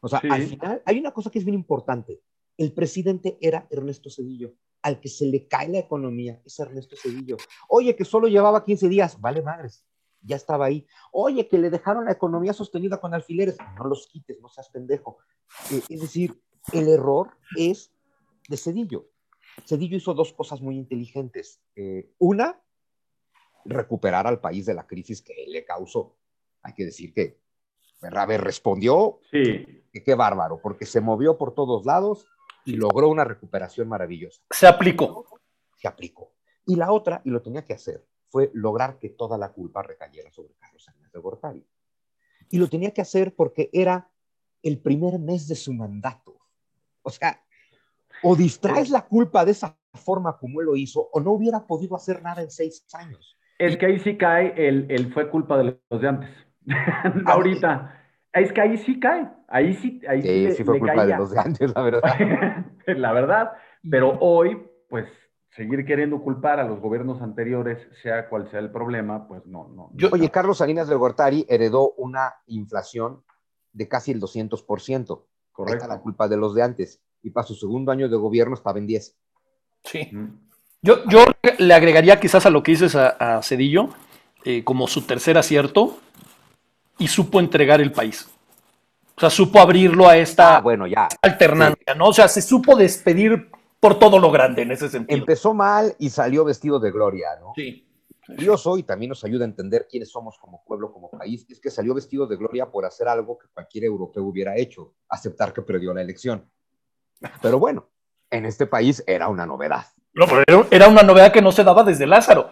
O sea, al final hay una cosa que es bien importante. El presidente era Ernesto Cedillo. Al que se le cae la economía es Ernesto Cedillo. Oye, que solo llevaba 15 días, vale madres ya estaba ahí. Oye, que le dejaron la economía sostenida con alfileres, no los quites, no seas pendejo. Eh, es decir, el error es de Cedillo. Cedillo hizo dos cosas muy inteligentes. Eh, una, recuperar al país de la crisis que le causó. Hay que decir que Rabe respondió, sí. que qué bárbaro, porque se movió por todos lados y logró una recuperación maravillosa. Se aplicó. se aplicó. Y la otra, y lo tenía que hacer, fue lograr que toda la culpa recayera sobre Carlos Salinas de Gortari. Y lo tenía que hacer porque era el primer mes de su mandato. O sea, o distraes la culpa de esa forma como él lo hizo, o no hubiera podido hacer nada en seis años. Es que ahí sí cae el, el fue culpa de los de antes. *laughs* Ahorita. Es que ahí sí cae. Ahí sí. Ahí sí, sí, fue culpa de los de antes, la verdad. *laughs* la verdad. Pero hoy, pues, seguir queriendo culpar a los gobiernos anteriores, sea cual sea el problema, pues no. no, Oye, Carlos Salinas de Gortari heredó una inflación de casi el 200%. Correcto. la culpa de los de antes. Y para su segundo año de gobierno estaba en 10. Sí. Yo, yo le agregaría quizás a lo que dices a, Cedillo, eh, como su tercer acierto, y supo entregar el país. O sea, supo abrirlo a esta ah, bueno, ya. alternancia, ¿no? O sea, se supo despedir por todo lo grande en ese sentido. Empezó mal y salió vestido de gloria, ¿no? Sí. Dios hoy también nos ayuda a entender quiénes somos como pueblo, como país. Es que salió vestido de gloria por hacer algo que cualquier europeo hubiera hecho, aceptar que perdió la elección. Pero bueno, en este país era una novedad. No, pero era una novedad que no se daba desde Lázaro.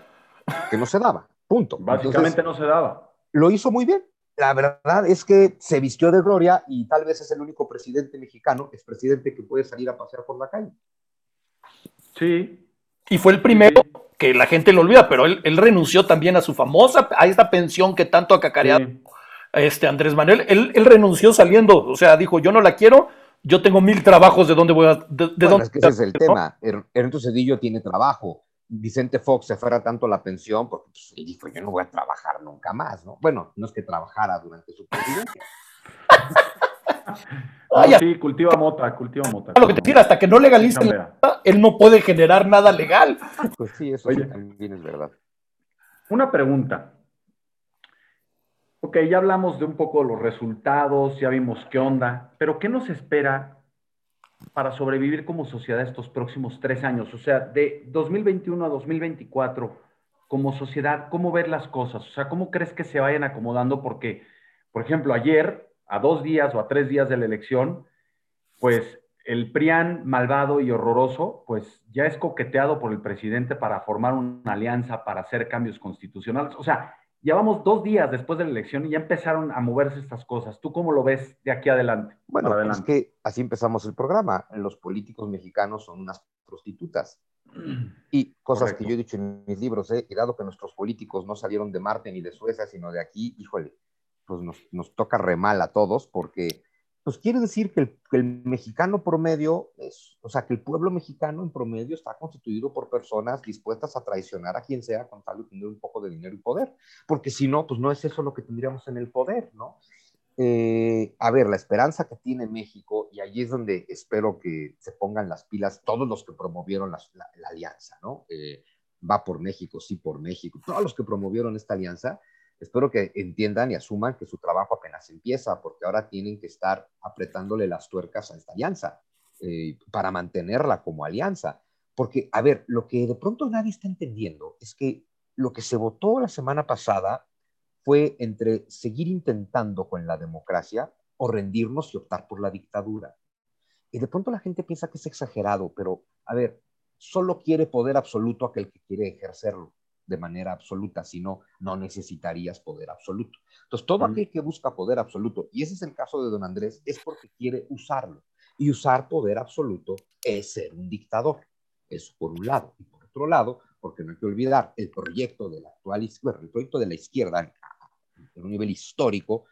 Que no se daba, punto. Básicamente no se daba. Lo hizo muy bien. La verdad es que se vistió de gloria y tal vez es el único presidente mexicano, es presidente que puede salir a pasear por la calle. Sí. Y fue el primero que la gente lo olvida, pero él, renunció también a su famosa, a esta pensión que tanto ha cacareado este Andrés Manuel. Él, renunció saliendo, o sea, dijo, yo no la quiero, yo tengo mil trabajos de dónde voy a... De, es que ese es el tema. Ernesto Cedillo tiene trabajo. Vicente Fox se aferra tanto a la pensión porque pues, él dijo, yo no voy a trabajar nunca más, ¿no? Bueno, no es que trabajara durante su presidencia. *laughs* sí, cultiva mota, cultiva mota. Lo que te decía, hasta que no legalice él no puede generar nada legal. Pues sí, eso también es verdad. Una pregunta. Ok, ya hablamos de un poco los resultados, ya vimos qué onda, pero ¿qué nos espera para sobrevivir como sociedad estos próximos tres años? O sea, de 2021 a 2024, como sociedad, ¿cómo ver las cosas? O sea, ¿cómo crees que se vayan acomodando? Porque, por ejemplo, ayer a dos días o a tres días de la elección, pues el PRIAN malvado y horroroso, pues ya es coqueteado por el presidente para formar una alianza para hacer cambios constitucionales. O sea, llevamos dos días después de la elección y ya empezaron a moverse estas cosas. ¿Tú cómo lo ves de aquí adelante? Bueno, adelante? es que así empezamos el programa. Los políticos mexicanos son unas prostitutas. Y cosas que yo he dicho en mis libros, ¿eh? y dado que nuestros políticos no salieron de Marte ni de Suecia, sino de aquí, híjole, pues nos, toca re mal a todos, porque pues quiere decir que el, mexicano promedio, es, o sea, que el pueblo mexicano en promedio está constituido por personas dispuestas a traicionar a quien sea con tal de tener un poco de dinero y poder, porque si no, pues no es eso lo que tendríamos en el poder, ¿no? Eh, a ver, la esperanza que tiene México, y allí es donde espero que se pongan las pilas todos los que promovieron la, alianza, ¿no? Eh, va por México, sí por México, todos los que promovieron esta alianza, espero que entiendan y asuman que su trabajo apenas empieza, porque ahora tienen que estar apretándole las tuercas a esta alianza eh, para mantenerla como alianza. Porque, a ver, lo que de pronto nadie está entendiendo es que lo que se votó la semana pasada fue entre seguir intentando con la democracia o rendirnos y optar por la dictadura. Y de pronto la gente piensa que es exagerado, pero, a ver, solo quiere poder absoluto aquel que quiere ejercerlo de manera absoluta, sino no necesitarías poder absoluto. Entonces, todo aquel que busca poder absoluto, y ese es el caso de don Andrés, es porque quiere usarlo. Y usar poder absoluto es ser un dictador. Eso por un lado. Y por otro lado, porque no hay que olvidar, el proyecto de la actual izquierda, el proyecto de la izquierda en un nivel histórico,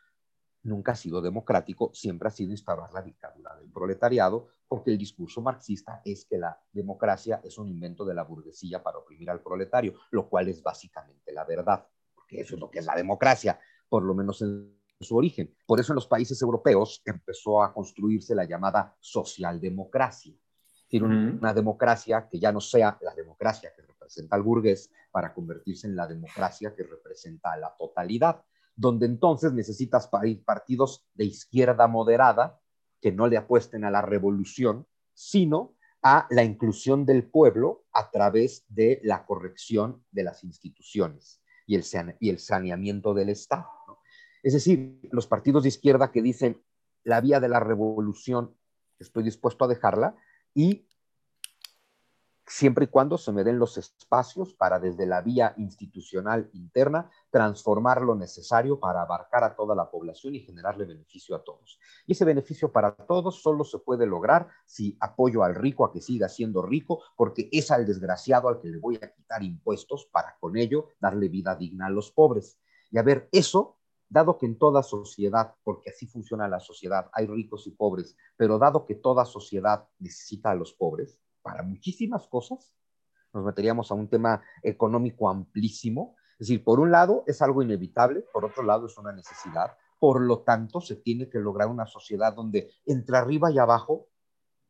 nunca ha sido democrático, siempre ha sido instaurar la dictadura del proletariado, porque el discurso marxista es que la democracia es un invento de la burguesía para oprimir al proletario, lo cual es básicamente la verdad, porque eso es lo que es la democracia, por lo menos en su origen. Por eso en los países europeos empezó a construirse la llamada socialdemocracia, es decir, una democracia que ya no sea la democracia que representa al burgués para convertirse en la democracia que representa a la totalidad donde entonces necesitas partidos de izquierda moderada que no le apuesten a la revolución, sino a la inclusión del pueblo a través de la corrección de las instituciones y el, y el saneamiento del Estado. Es decir, los partidos de izquierda que dicen la vía de la revolución, estoy dispuesto a dejarla, y siempre y cuando se me den los espacios para desde la vía institucional interna transformar lo necesario para abarcar a toda la población y generarle beneficio a todos. Y ese beneficio para todos solo se puede lograr si apoyo al rico a que siga siendo rico, porque es al desgraciado al que le voy a quitar impuestos para con ello darle vida digna a los pobres. Y a ver, eso, dado que en toda sociedad, porque así funciona la sociedad, hay ricos y pobres, pero dado que toda sociedad necesita a los pobres, para muchísimas cosas, nos meteríamos a un tema económico amplísimo. Es decir, por un lado es algo inevitable, por otro lado es una necesidad. Por lo tanto, se tiene que lograr una sociedad donde entre arriba y abajo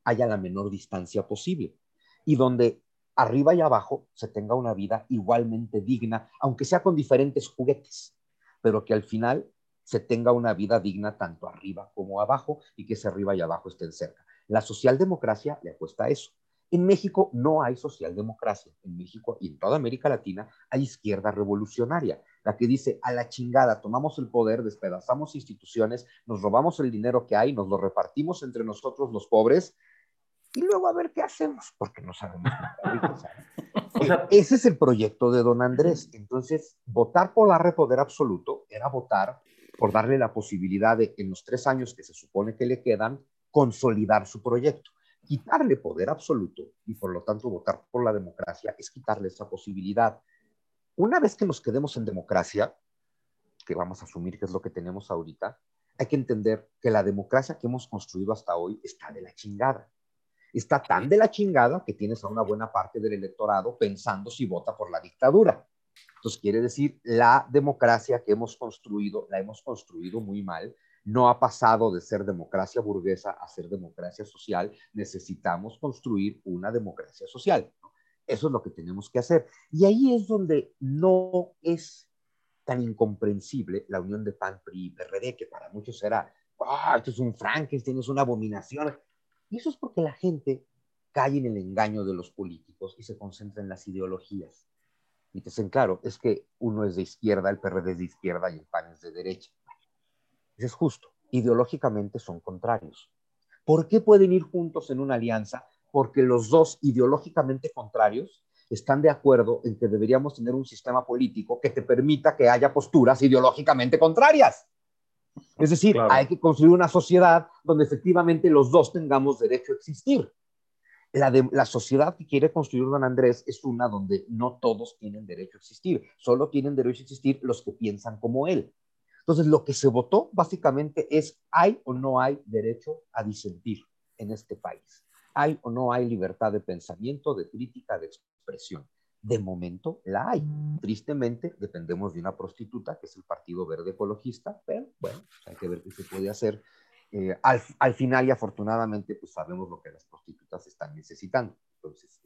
haya la menor distancia posible y donde arriba y abajo se tenga una vida igualmente digna, aunque sea con diferentes juguetes, pero que al final se tenga una vida digna tanto arriba como abajo y que ese arriba y abajo estén cerca. La socialdemocracia le apuesta a eso. En México no hay socialdemocracia. En México y en toda América Latina hay izquierda revolucionaria, la que dice a la chingada, tomamos el poder, despedazamos instituciones, nos robamos el dinero que hay, nos lo repartimos entre nosotros los pobres y luego a ver qué hacemos, porque no sabemos. *laughs* o sea, ese es el proyecto de don Andrés. Entonces, votar por la repoder absoluto era votar por darle la posibilidad de, en los tres años que se supone que le quedan, consolidar su proyecto. Quitarle poder absoluto y por lo tanto votar por la democracia es quitarle esa posibilidad. Una vez que nos quedemos en democracia, que vamos a asumir que es lo que tenemos ahorita, hay que entender que la democracia que hemos construido hasta hoy está de la chingada. Está tan de la chingada que tienes a una buena parte del electorado pensando si vota por la dictadura. Entonces quiere decir, la democracia que hemos construido, la hemos construido muy mal no ha pasado de ser democracia burguesa a ser democracia social. Necesitamos construir una democracia social. Eso es lo que tenemos que hacer. Y ahí es donde no es tan incomprensible la unión de PAN, PRI y PRD, que para muchos será, ah, esto es un Frankenstein, es una abominación. Y eso es porque la gente cae en el engaño de los políticos y se concentra en las ideologías. Y te dicen, claro, es que uno es de izquierda, el PRD es de izquierda y el PAN es de derecha es justo. Ideológicamente son contrarios. ¿Por qué pueden ir juntos en una alianza? Porque los dos ideológicamente contrarios están de acuerdo en que deberíamos tener un sistema político que te permita que haya posturas ideológicamente contrarias. Es decir, hay que construir una sociedad donde efectivamente los dos tengamos derecho a existir. La, la sociedad que quiere construir don Andrés es una donde no todos tienen derecho a existir, solo tienen derecho a existir los que piensan como él. Entonces, lo que se votó básicamente es, ¿hay o no hay derecho a disentir en este país? ¿Hay o no hay libertad de pensamiento, de crítica, de expresión? De momento la hay. Tristemente, dependemos de una prostituta, que es el Partido Verde Ecologista, pero bueno, pues hay que ver qué se puede hacer. Eh, al, al, final y afortunadamente, pues sabemos lo que las prostitutas están necesitando. Entonces,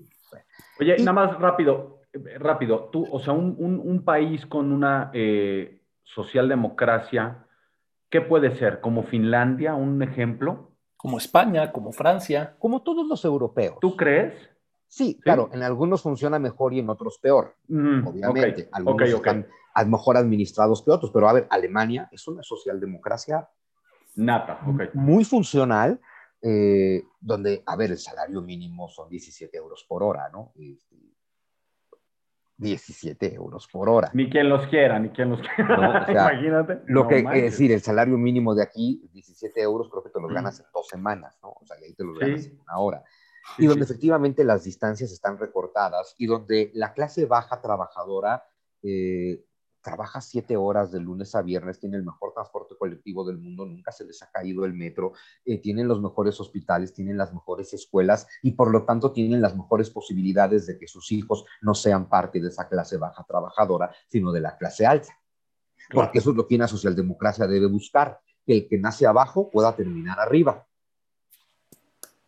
Oye, nada más rápido, rápido, tú, o sea, un, un, un país con una... Eh socialdemocracia, ¿qué puede ser? ¿Como Finlandia, un ejemplo? Como España, como Francia. Como todos los europeos. ¿Tú crees? Sí, claro, en algunos funciona mejor y en otros peor, mm, obviamente. algunos están a mejor administrados que otros, pero a ver, Alemania es una socialdemocracia nata, muy funcional, eh, donde, a ver, el salario mínimo son 17 euros por hora, ¿no? Este, 17 euros por hora. Ni quien los quiera, ni quien los quiera. *laughs* Imagínate. Lo que es decir, el salario mínimo de aquí, 17 euros, creo que te los ganas en dos semanas, ¿no? O sea, ahí te los ganas en una hora. y donde efectivamente las distancias están recortadas y donde la clase baja trabajadora eh, trabaja siete horas de lunes a viernes, tiene el mejor transporte colectivo del mundo, nunca se les ha caído el metro, eh, tienen los mejores hospitales, tienen las mejores escuelas y por lo tanto tienen las mejores posibilidades de que sus hijos no sean parte de esa clase baja trabajadora, sino de la clase alta. Porque eso es lo que una socialdemocracia debe buscar, que el que nace abajo pueda terminar arriba,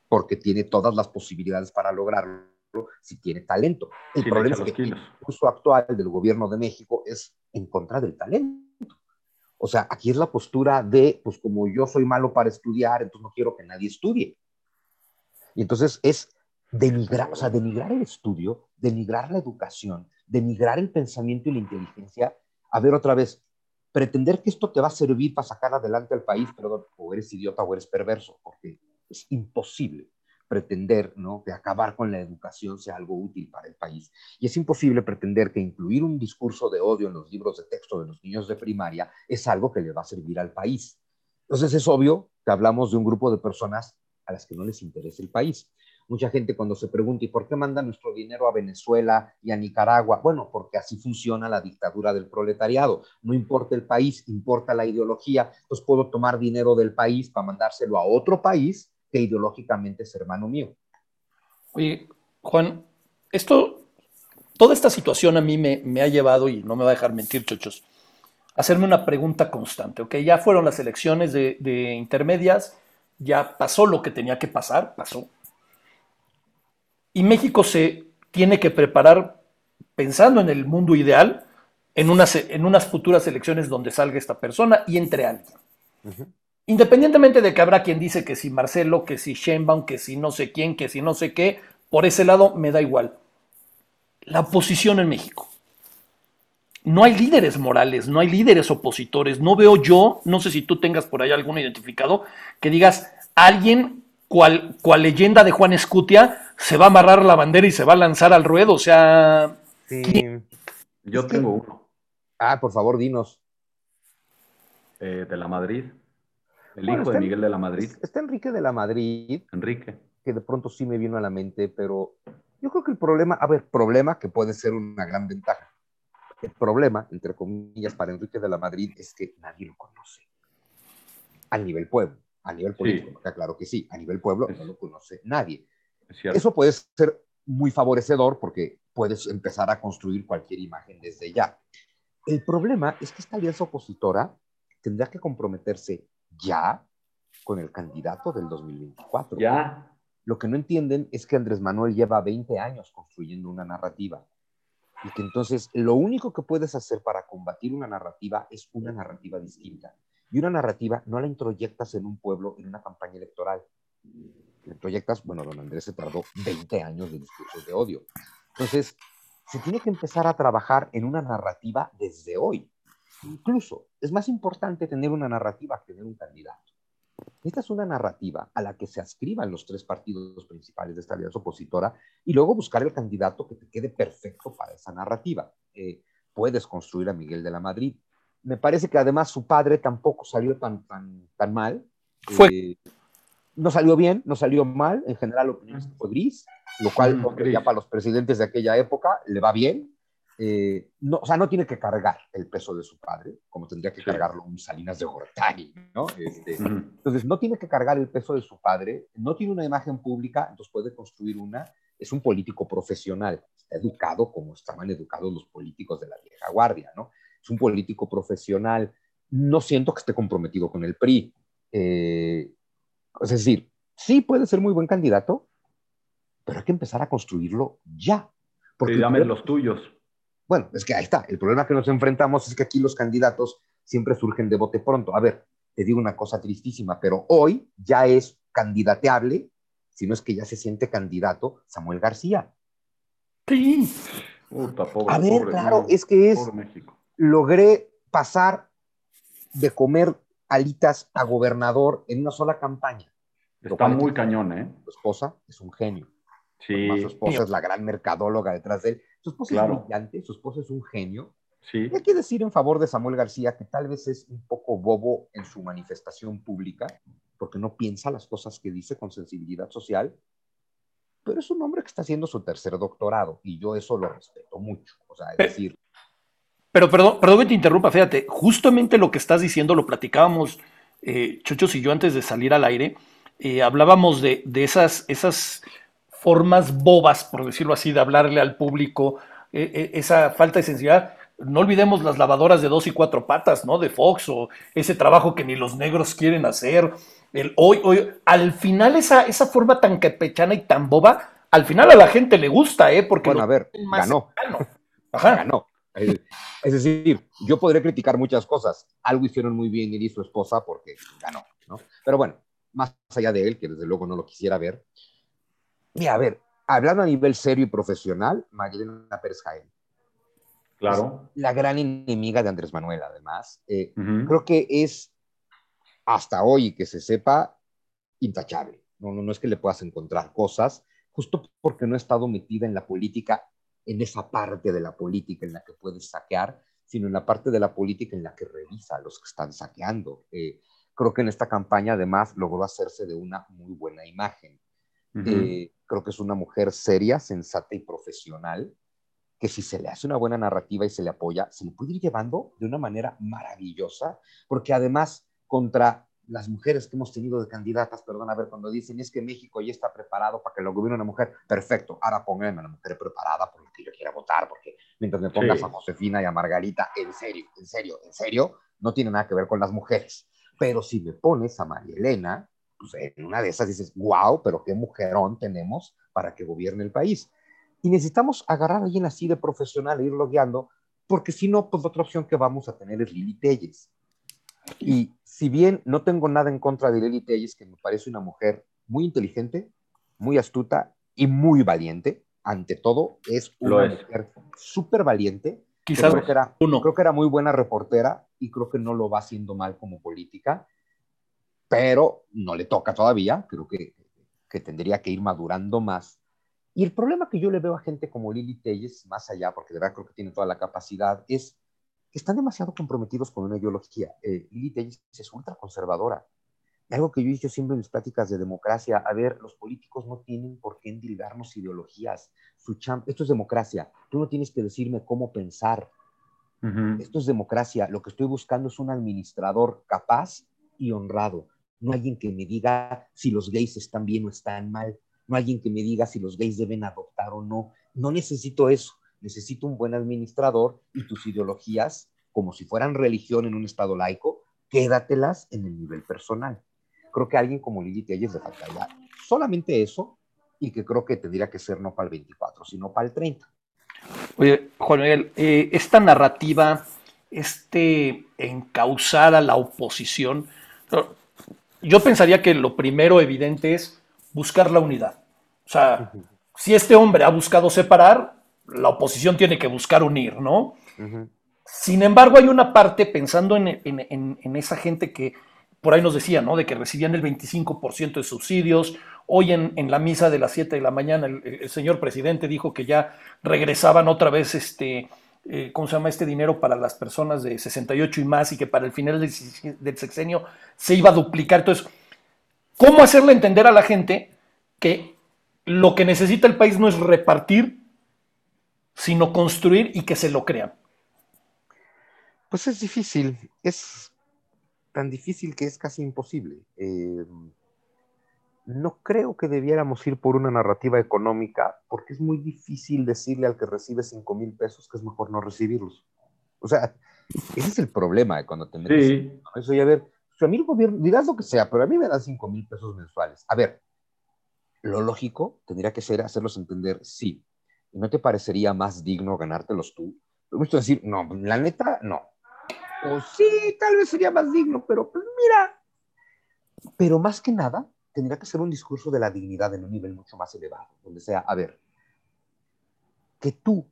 porque tiene todas las posibilidades para lograrlo si tiene talento. El problema es que el curso actual del gobierno de México es en contra del talento. O sea, aquí es la postura de, pues como yo soy malo para estudiar, entonces no quiero que nadie estudie. Y entonces es denigrar, o sea, denigrar el estudio, denigrar la educación, denigrar el pensamiento y la inteligencia. A ver otra vez, pretender que esto te va a servir para sacar adelante al país, pero o eres idiota o eres perverso, porque es imposible pretender ¿no? que acabar con la educación sea algo útil para el país. Y es imposible pretender que incluir un discurso de odio en los libros de texto de los niños de primaria es algo que le va a servir al país. Entonces es obvio que hablamos de un grupo de personas a las que no les interesa el país. Mucha gente cuando se pregunta, ¿y por qué manda nuestro dinero a Venezuela y a Nicaragua? Bueno, porque así funciona la dictadura del proletariado. No importa el país, importa la ideología. Entonces puedo tomar dinero del país para mandárselo a otro país que ideológicamente es hermano mío. Oye, Juan, esto, toda esta situación a mí me, ha llevado, y no me va a dejar mentir, chochos, a hacerme una pregunta constante. Ok, ya fueron las elecciones de, de intermedias, ya pasó lo que tenía que pasar, pasó. Y México se tiene que preparar pensando en el mundo ideal, en unas, en unas futuras elecciones donde salga esta persona y entre alguien. Independientemente de que habrá quien dice que si Marcelo, que si Sheinbaum, que si no sé quién, que si no sé qué, por ese lado me da igual. La oposición en México. No hay líderes morales, no hay líderes opositores. No veo yo, no sé si tú tengas por ahí alguno identificado, que digas alguien cual, cual leyenda de Juan Escutia se va a amarrar la bandera y se va a lanzar al ruedo. O sea. Yo tengo uno. Ah, por favor, dinos. Eh, de la Madrid. El hijo de Miguel de la Madrid. Está Enrique de la Madrid. Enrique. Que de pronto sí me vino a la mente, pero yo creo que el problema, a ver, problema que puede ser una gran ventaja. El problema, entre comillas, para Enrique de la Madrid es que nadie lo conoce. A nivel pueblo, a nivel político, claro que sí, a nivel pueblo no lo conoce nadie. Eso puede ser muy favorecedor porque puedes empezar a construir cualquier imagen desde ya. El problema es que esta alianza opositora tendrá que comprometerse ya con el candidato del 2024. Ya. Lo que no entienden es que Andrés Manuel lleva 20 años construyendo una narrativa y que entonces lo único que puedes hacer para combatir una narrativa es una narrativa distinta. Y una narrativa no la introyectas en un pueblo en una campaña electoral. La introyectas, bueno, don Andrés se tardó 20 años de discursos de odio. Entonces, se tiene que empezar a trabajar en una narrativa desde hoy. Incluso es más importante tener una narrativa que tener un candidato. Esta es una narrativa a la que se ascriban los tres partidos principales de esta alianza opositora y luego buscar el candidato que te quede perfecto para esa narrativa. Eh, puedes construir a Miguel de la Madrid. Me parece que además su padre tampoco salió tan, tan, tan mal. Fue. Eh, no salió bien, no salió mal. En general, la opinión fue gris, lo cual, mm, ya para los presidentes de aquella época, le va bien. Eh, no, o sea, no tiene que cargar el peso de su padre, como tendría que cargarlo un Salinas de Gortari, ¿no? Este, entonces, no tiene que cargar el peso de su padre, no tiene una imagen pública, entonces puede construir una, es un político profesional, está educado como estaban educados los políticos de la vieja guardia, ¿no? Es un político profesional, no siento que esté comprometido con el PRI. Eh, es decir, sí puede ser muy buen candidato, pero hay que empezar a construirlo ya. Porque llamen los tuyos. Bueno, es que ahí está. El problema que nos enfrentamos es que aquí los candidatos siempre surgen de bote pronto. A ver, te digo una cosa tristísima, pero hoy ya es candidateable, si no es que ya se siente candidato, Samuel García. Sí. a ver, claro, es que es. Logré pasar de comer alitas a gobernador en una sola campaña. Está muy cañón, ¿eh? Su esposa es un genio. Sí. su esposa es la gran mercadóloga detrás de él. Su esposa es brillante, su esposa es un genio. Sí. Y hay que decir en favor de Samuel García que tal vez es un poco bobo en su manifestación pública, porque no piensa las cosas que dice con sensibilidad social, pero es un hombre que está haciendo su tercer doctorado y yo eso lo respeto mucho. O sea, es decir. Pero perdón, perdón que te interrumpa, fíjate, justamente lo que estás diciendo lo platicábamos eh, Chochos y yo antes de salir al aire. Eh, hablábamos de, de esas, esas formas bobas, por decirlo así, de hablarle al público, eh, eh, esa falta de sensibilidad. No olvidemos las lavadoras de dos y cuatro patas, ¿no? De Fox, o ese trabajo que ni los negros quieren hacer. El hoy, hoy, al final esa, esa forma tan capechana y tan boba, al final a la gente le gusta, ¿eh? Porque bueno, a ver, ganó. Ajá. Ganó. Es decir, yo podría criticar muchas cosas. Algo hicieron muy bien él y su esposa porque ganó, ¿no? Pero bueno, más allá de él, que desde luego no lo quisiera ver, Mira, a ver, hablando a nivel serio y profesional, Magdalena Pérez Jaén. Claro. la gran enemiga de Andrés Manuel, además. Eh, creo que es, hasta hoy que se sepa, intachable. no, no, no es que le puedas encontrar cosas, justo porque no he estado metida en la política, en esa parte de la política en la que puedes saquear, sino en la parte de la política en la que revisa a los que están saqueando. Eh, creo que en esta campaña además logró hacerse de una muy buena imagen. Eh, creo que es una mujer seria, sensata y profesional, que si se le hace una buena narrativa y se le apoya, se le puede ir llevando de una manera maravillosa, porque además contra las mujeres que hemos tenido de candidatas, perdón, a ver, cuando dicen es que México ya está preparado para que lo gobierne una mujer, perfecto, ahora pónganme a una mujer preparada por la que yo quiera votar, porque mientras me pongas a Josefina y a Margarita, en serio, en serio, en serio, no tiene nada que ver con las mujeres. Pero si me pones a María Elena, pues en una de esas dices, wow, pero qué mujerón tenemos para que gobierne el país. Y necesitamos agarrar a alguien así de profesional e irlo guiando, porque si no, pues otra opción que vamos a tener es Lili Telles. Y si bien no tengo nada en contra de Lili Telles, que me parece una mujer muy inteligente, muy astuta y muy valiente, ante todo es una mujer súper valiente. Quizás creo que, era, uno. creo que era muy buena reportera y creo que no lo va haciendo mal como política, pero no le toca todavía, creo que, que tendría que ir madurando más. Y el problema que yo le veo a gente como Lili Telles, más allá, porque de verdad creo que tiene toda la capacidad, es que están demasiado comprometidos con una ideología. Eh, Lili Telles es ultraconservadora. Algo que yo he dicho siempre en mis pláticas de democracia, a ver, los políticos no tienen por qué endilgarnos ideologías. Su esto es democracia. Tú no tienes que decirme cómo pensar. Esto es democracia. Lo que estoy buscando es un administrador capaz y honrado. No alguien que me diga si los gays están bien o están mal. No alguien que me diga si los gays deben adoptar o no. No necesito eso necesito un buen administrador y tus ideologías, como si fueran religión en un estado laico, quédatelas en el nivel personal. Creo que alguien como Lili Telles le faltaría solamente eso y que creo que tendría que ser no para el 24, sino para el 30. Oye, Juan Miguel, eh, esta narrativa, este encauzar a la oposición, yo pensaría que lo primero evidente es buscar la unidad. O sea, si este hombre ha buscado separar, la oposición tiene que buscar unir, ¿no? Sin embargo, hay una parte, pensando en, esa gente que por ahí nos decía, ¿no? De que recibían el 25% de subsidios. Hoy en, la misa de las 7 de la mañana, el, señor presidente dijo que ya regresaban otra vez este. Eh, ¿Cómo se llama este dinero para las personas de 68 y más? Y que para el final del, sexenio se iba a duplicar. Entonces, ¿cómo hacerle entender a la gente que lo que necesita el país no es repartir, sino construir y que se lo crean? Pues es difícil, es tan difícil que es casi imposible. Eh, no creo que debiéramos ir por una narrativa económica, porque es muy difícil decirle al que recibe 5 mil pesos que es mejor no recibirlos. O sea, ese es el problema cuando te metes sí. eso. Y a ver, a mí el gobierno, dirás lo que sea, pero a mí me dan 5 mil pesos mensuales. A ver, lo lógico tendría que ser hacerlos entender, sí, ¿Y no te parecería más digno ganártelos tú? Me gusta decir, no, la neta, no. O sí, tal vez sería más digno, pero pues mira. Pero más que nada, tendría que ser un discurso de la dignidad en un nivel mucho más elevado, donde sea, a ver, que tú,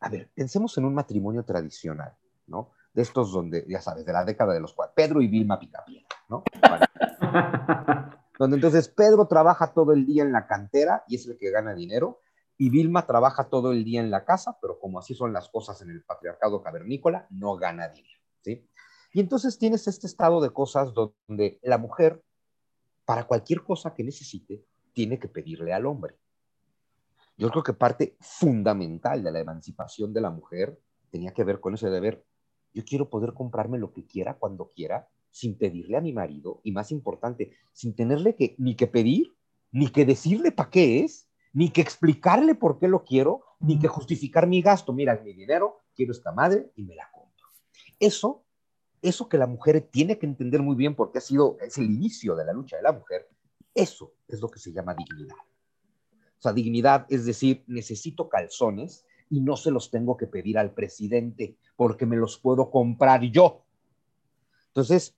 a ver, pensemos en un matrimonio tradicional, ¿no? De estos donde, ya sabes, de la década de los cuales, Pedro y Vilma Picapiedra, ¿no? *laughs* donde entonces Pedro trabaja todo el día en la cantera y es el que gana dinero, y Vilma trabaja todo el día en la casa, pero como así son las cosas en el patriarcado cavernícola, no gana dinero, ¿sí? Y entonces tienes este estado de cosas donde la mujer, para cualquier cosa que necesite, tiene que pedirle al hombre. Yo creo que parte fundamental de la emancipación de la mujer tenía que ver con ese deber. Yo quiero poder comprarme lo que quiera cuando quiera sin pedirle a mi marido y más importante, sin tenerle que ni que pedir, ni que decirle para qué es, ni que explicarle por qué lo quiero, ni que justificar mi gasto. Mira, mi dinero, quiero esta madre y me la compro. Eso, eso que la mujer tiene que entender muy bien porque ha sido, es el inicio de la lucha de la mujer, eso es lo que se llama dignidad. O sea, dignidad es decir, necesito calzones y no se los tengo que pedir al presidente porque me los puedo comprar yo. Entonces,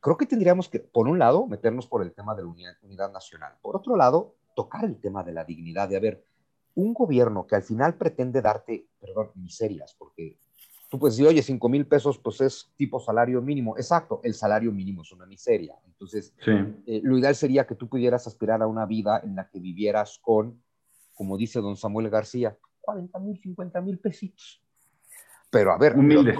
creo que tendríamos que, por un lado, meternos por el tema de la unidad, nacional. Por otro lado, tocar el tema de la dignidad, de haber un gobierno que al final pretende darte, perdón, miserias, porque Tú puedes decir, oye, 5 mil pesos, pues es tipo salario mínimo. Exacto, el salario mínimo es una miseria. Entonces, eh, lo ideal sería que tú pudieras aspirar a una vida en la que vivieras con, como dice don Samuel García, 40 mil, 50 mil pesitos. Pero a ver, humildes.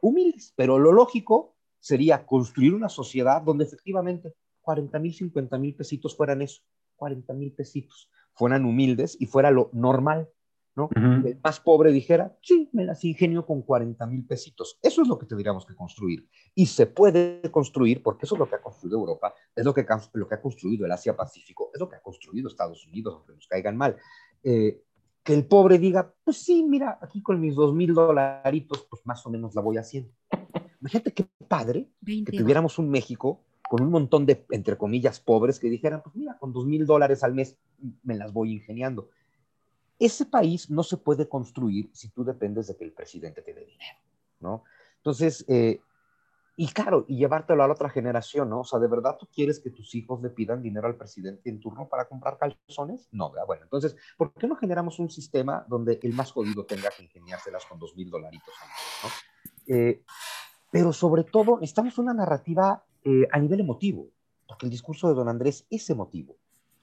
humildes, pero lo lógico sería construir una sociedad donde efectivamente 40 mil, 50 mil pesitos fueran eso, 40 mil pesitos, fueran humildes y fuera lo normal. ¿No? El más pobre dijera, sí, me las ingenio con 40 mil pesitos. Eso es lo que tendríamos que construir. Y se puede construir, porque eso es lo que ha construido Europa, es lo que, lo que ha construido el Asia-Pacífico, es lo que ha construido Estados Unidos, aunque nos caigan mal. Eh, que el pobre diga, pues sí, mira, aquí con mis dos mil dolaritos, pues más o menos la voy haciendo. Imagínate qué padre que tuviéramos un México con un montón de, entre comillas, pobres que dijeran, pues mira, con dos mil dólares al mes me las voy ingeniando. Ese país no se puede construir si tú dependes de que el presidente te dé dinero, ¿no? Entonces, eh, y claro, y llevártelo a la otra generación, ¿no? O sea, ¿de verdad tú quieres que tus hijos le pidan dinero al presidente en turno para comprar calzones? No, ¿verdad? Bueno, entonces, ¿por qué no generamos un sistema donde el más jodido tenga que ingeniárselas con dos mil dolaritos ¿no? Eh, pero sobre todo, necesitamos una narrativa eh, a nivel emotivo, porque el discurso de don Andrés es emotivo.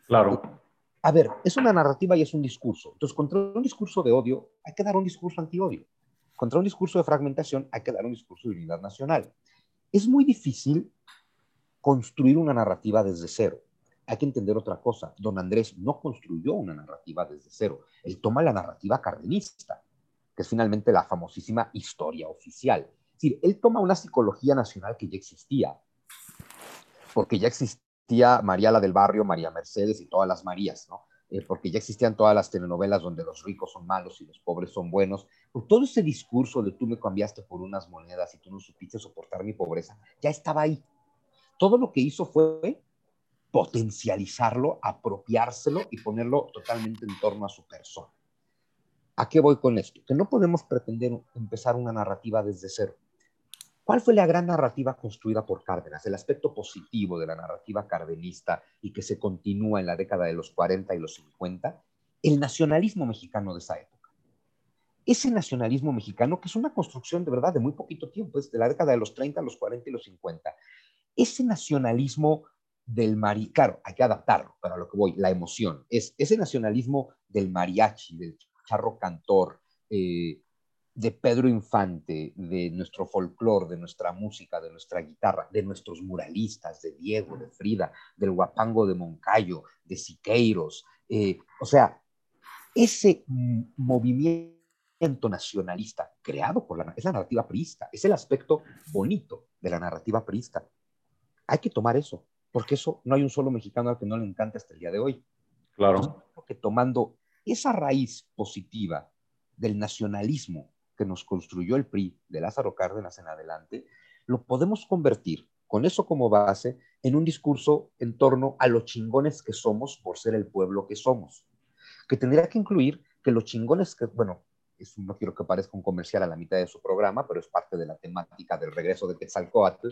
Claro a ver, es una narrativa y es un discurso. Entonces, contra un discurso de odio hay que dar un discurso anti-odio. Contra un discurso de fragmentación hay que dar un discurso de unidad nacional. Es muy difícil construir una narrativa desde cero. Hay que entender otra cosa. Don Andrés no construyó una narrativa desde cero. Él toma la narrativa cardenista, que es finalmente la famosísima historia oficial. Es decir, él toma una psicología nacional que ya existía, porque ya existía María la del Barrio, María Mercedes y todas las Marías, ¿no? Eh, porque ya existían todas las telenovelas donde los ricos son malos y los pobres son buenos. Por todo ese discurso de tú me cambiaste por unas monedas y tú no supiste soportar mi pobreza, ya estaba ahí. Todo lo que hizo fue potencializarlo, apropiárselo y ponerlo totalmente en torno a su persona. ¿A qué voy con esto? Que no podemos pretender empezar una narrativa desde cero. ¿Cuál fue la gran narrativa construida por Cárdenas? El aspecto positivo de la narrativa cardenista y que se continúa en la década de los 40 y los 50, el nacionalismo mexicano de esa época. Ese nacionalismo mexicano, que es una construcción de verdad de muy poquito tiempo, es de la década de los 30, los 40 y los 50. Ese nacionalismo del mariachi, claro, hay que adaptarlo, para lo que voy, la emoción, es ese nacionalismo del mariachi, del charro cantor, eh, de Pedro Infante, de nuestro folclore, de nuestra música, de nuestra guitarra, de nuestros muralistas, de Diego, de Frida, del Guapango de Moncayo, de Siqueiros. Eh, o sea, ese movimiento nacionalista creado por la, es la narrativa priista, es el aspecto bonito de la narrativa priista. Hay que tomar eso, porque eso no hay un solo mexicano al que no le encanta hasta el día de hoy. Claro. porque tomando esa raíz positiva del nacionalismo que nos construyó el PRI de Lázaro Cárdenas en adelante, lo podemos convertir con eso como base en un discurso en torno a los chingones que somos por ser el pueblo que somos, que tendría que incluir que los chingones que, bueno, no quiero que parezca un comercial a la mitad de su programa, pero es parte de la temática del regreso de Quetzalcoatl.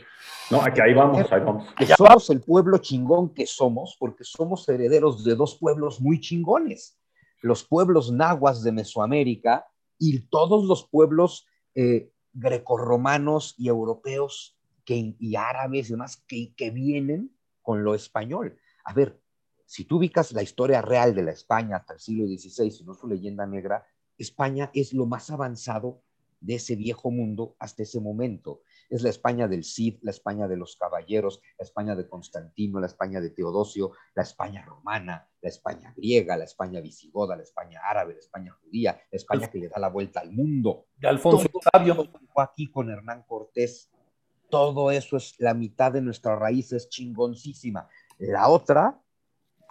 No, aquí ahí vamos, ahí vamos. Que somos el pueblo chingón que somos porque somos herederos de dos pueblos muy chingones. Los pueblos nahuas de Mesoamérica y todos los pueblos eh, grecorromanos y europeos que, y árabes y demás que, que vienen con lo español. A ver, si tú ubicas la historia real de la España hasta el siglo XVI, si no su leyenda negra, España es lo más avanzado de ese viejo mundo hasta ese momento. Es la España del Cid, la España de los caballeros, la España de Constantino, la España de Teodosio, la España romana, la España griega, la España visigoda, la España árabe, la España judía, la España que le da la vuelta al mundo. De Alfonso Sabio. Aquí con Hernán Cortés. Todo eso es la mitad de nuestra raíz, es chingoncísima. La otra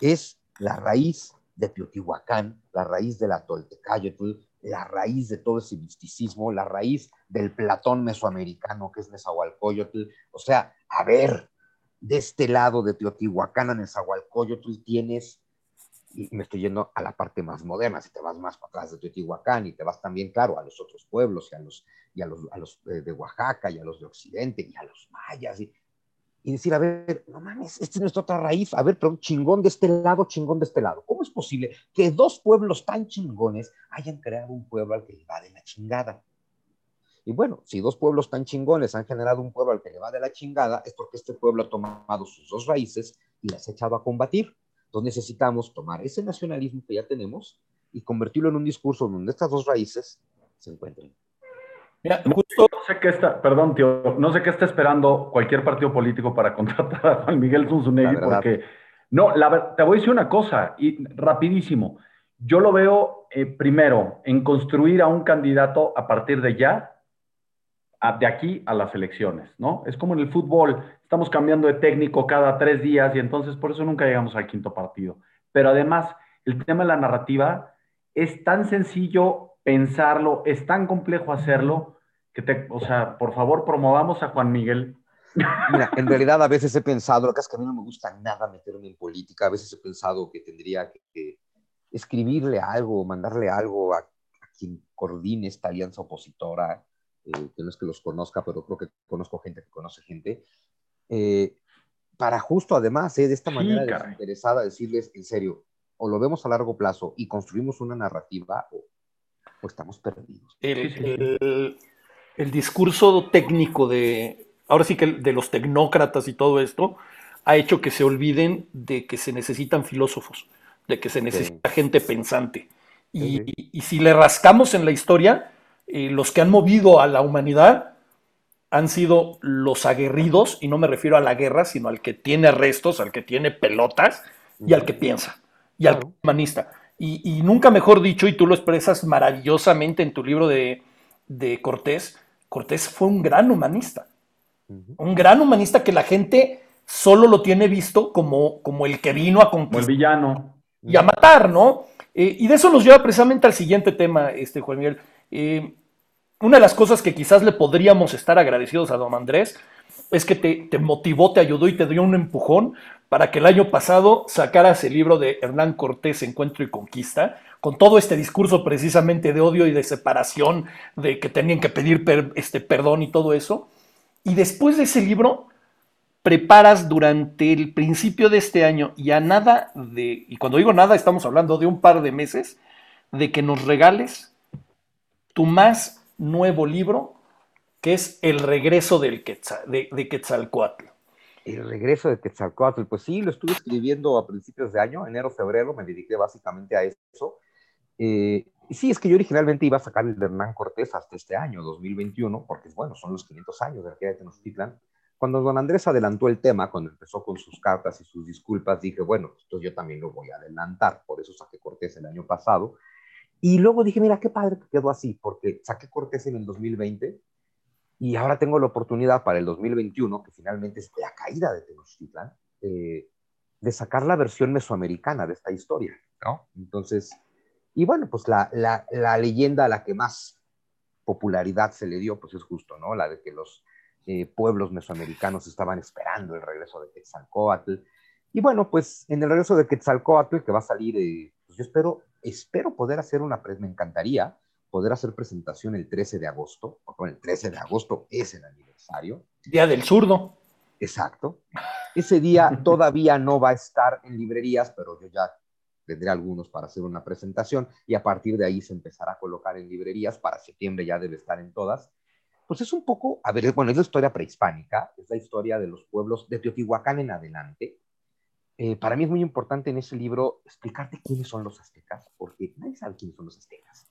es la raíz de Teotihuacán, la raíz de la Toltecayotl, la raíz de todo ese misticismo, la raíz del Platón mesoamericano que es Nezahualcóyotl. O sea, a ver, de este lado de Teotihuacán a Nezahualcóyotl tienes, y me estoy yendo a la parte más moderna, si te vas más para atrás de Teotihuacán y te vas también, claro, a los otros pueblos y a los, y a los, a los de Oaxaca y a los de Occidente y a los mayas. Y, y decir, a ver, no mames, esta es nuestra otra raíz, a ver, pero chingón de este lado, chingón de este lado. ¿Cómo es posible que dos pueblos tan chingones hayan creado un pueblo al que le va de la chingada? Y bueno, si dos pueblos tan chingones han generado un pueblo al que le va de la chingada, es porque este pueblo ha tomado sus dos raíces y las ha echado a combatir. Entonces necesitamos tomar ese nacionalismo que ya tenemos y convertirlo en un discurso donde estas dos raíces se encuentren. Mira, justo... No sé qué está, perdón, tío, no sé qué está esperando cualquier partido político para *laughs* contratar a Juan Miguel Zunzunegui, porque no, la, te voy a decir una cosa, y rapidísimo. Yo lo veo eh, primero en construir a un candidato a partir de ya, de aquí a las elecciones, ¿no? Es como en el fútbol, estamos cambiando de técnico cada tres días y entonces por eso nunca llegamos al quinto partido. Pero además, el tema de la narrativa es tan sencillo pensarlo, es tan complejo hacerlo, que te, o sea, por favor, promovamos a Juan Miguel. Mira, en realidad a veces he pensado, lo que es que a mí no me gusta nada meterme en política, a veces he pensado que tendría que, escribirle algo, mandarle algo a, quien coordine esta alianza opositora, eh, que no es que los conozca, pero creo que conozco gente que conoce gente, eh, para justo además, eh, de esta manera desinteresada, decirles en serio, o lo vemos a largo plazo y construimos una narrativa, o, estamos perdidos. el discurso técnico de, ahora sí que de los tecnócratas y todo esto, ha hecho que se olviden de que se necesitan filósofos, de que se necesita gente pensante. Y, si le rascamos en la historia, eh, los que han movido a la humanidad han sido los aguerridos, y no me refiero a la guerra, sino al que tiene restos, al que tiene pelotas y al que piensa, y al humanista. Y, nunca mejor dicho, y tú lo expresas maravillosamente en tu libro de, de Cortés, Cortés fue un gran humanista. Un gran humanista que la gente solo lo tiene visto como, como el que vino a conquistar. el villano. Y a matar, ¿no? Eh, y de eso nos lleva precisamente al siguiente tema, este Juan Miguel. Eh, una de las cosas que quizás le podríamos estar agradecidos a don Andrés es que te, te, motivó, te ayudó y te dio un empujón para que el año pasado sacaras el libro de Hernán Cortés, Encuentro y Conquista, con todo este discurso precisamente de odio y de separación, de que tenían que pedir este, perdón y todo eso. Y después de ese libro, preparas durante el principio de este año y a nada de, y cuando digo nada, estamos hablando de un par de meses, de que nos regales tu más nuevo libro, que es El regreso del de, de Quetzalcoatl. El regreso de Quetzalcoatl, pues sí, lo estuve escribiendo a principios de año, enero, febrero, me dediqué básicamente a eso. Eh, sí, es que yo originalmente iba a sacar el de Hernán Cortés hasta este año, 2021, porque bueno, son los 500 años de la caída de Tenochtitlan. Cuando don Andrés adelantó el tema, cuando empezó con sus cartas y sus disculpas, dije, bueno, esto yo también lo voy a adelantar, por eso saqué Cortés el año pasado. Y luego dije, mira, qué padre que quedó así, porque saqué Cortés en el 2020 y ahora tengo la oportunidad para el 2021, que finalmente es la caída de Tenochtitlan, eh, de sacar la versión mesoamericana de esta historia, ¿no? Entonces, y bueno, pues la, la, la, leyenda a la que más popularidad se le dio, pues es justo, ¿no? La de que los eh, pueblos mesoamericanos estaban esperando el regreso de Quetzalcoatl. Y bueno, pues en el regreso de Quetzalcoatl, que va a salir, eh, pues yo espero, espero poder hacer una, me encantaría poder hacer presentación el 13 de agosto, porque el 13 de agosto es el aniversario. Día del zurdo. Exacto. Ese día *laughs* todavía no va a estar en librerías, pero yo ya tendré algunos para hacer una presentación y a partir de ahí se empezará a colocar en librerías, para septiembre ya debe estar en todas. Pues es un poco, a ver, bueno, es la historia prehispánica, es la historia de los pueblos de Teotihuacán en adelante. Eh, para mí es muy importante en ese libro explicarte quiénes son los aztecas, porque nadie sabe quiénes son los aztecas.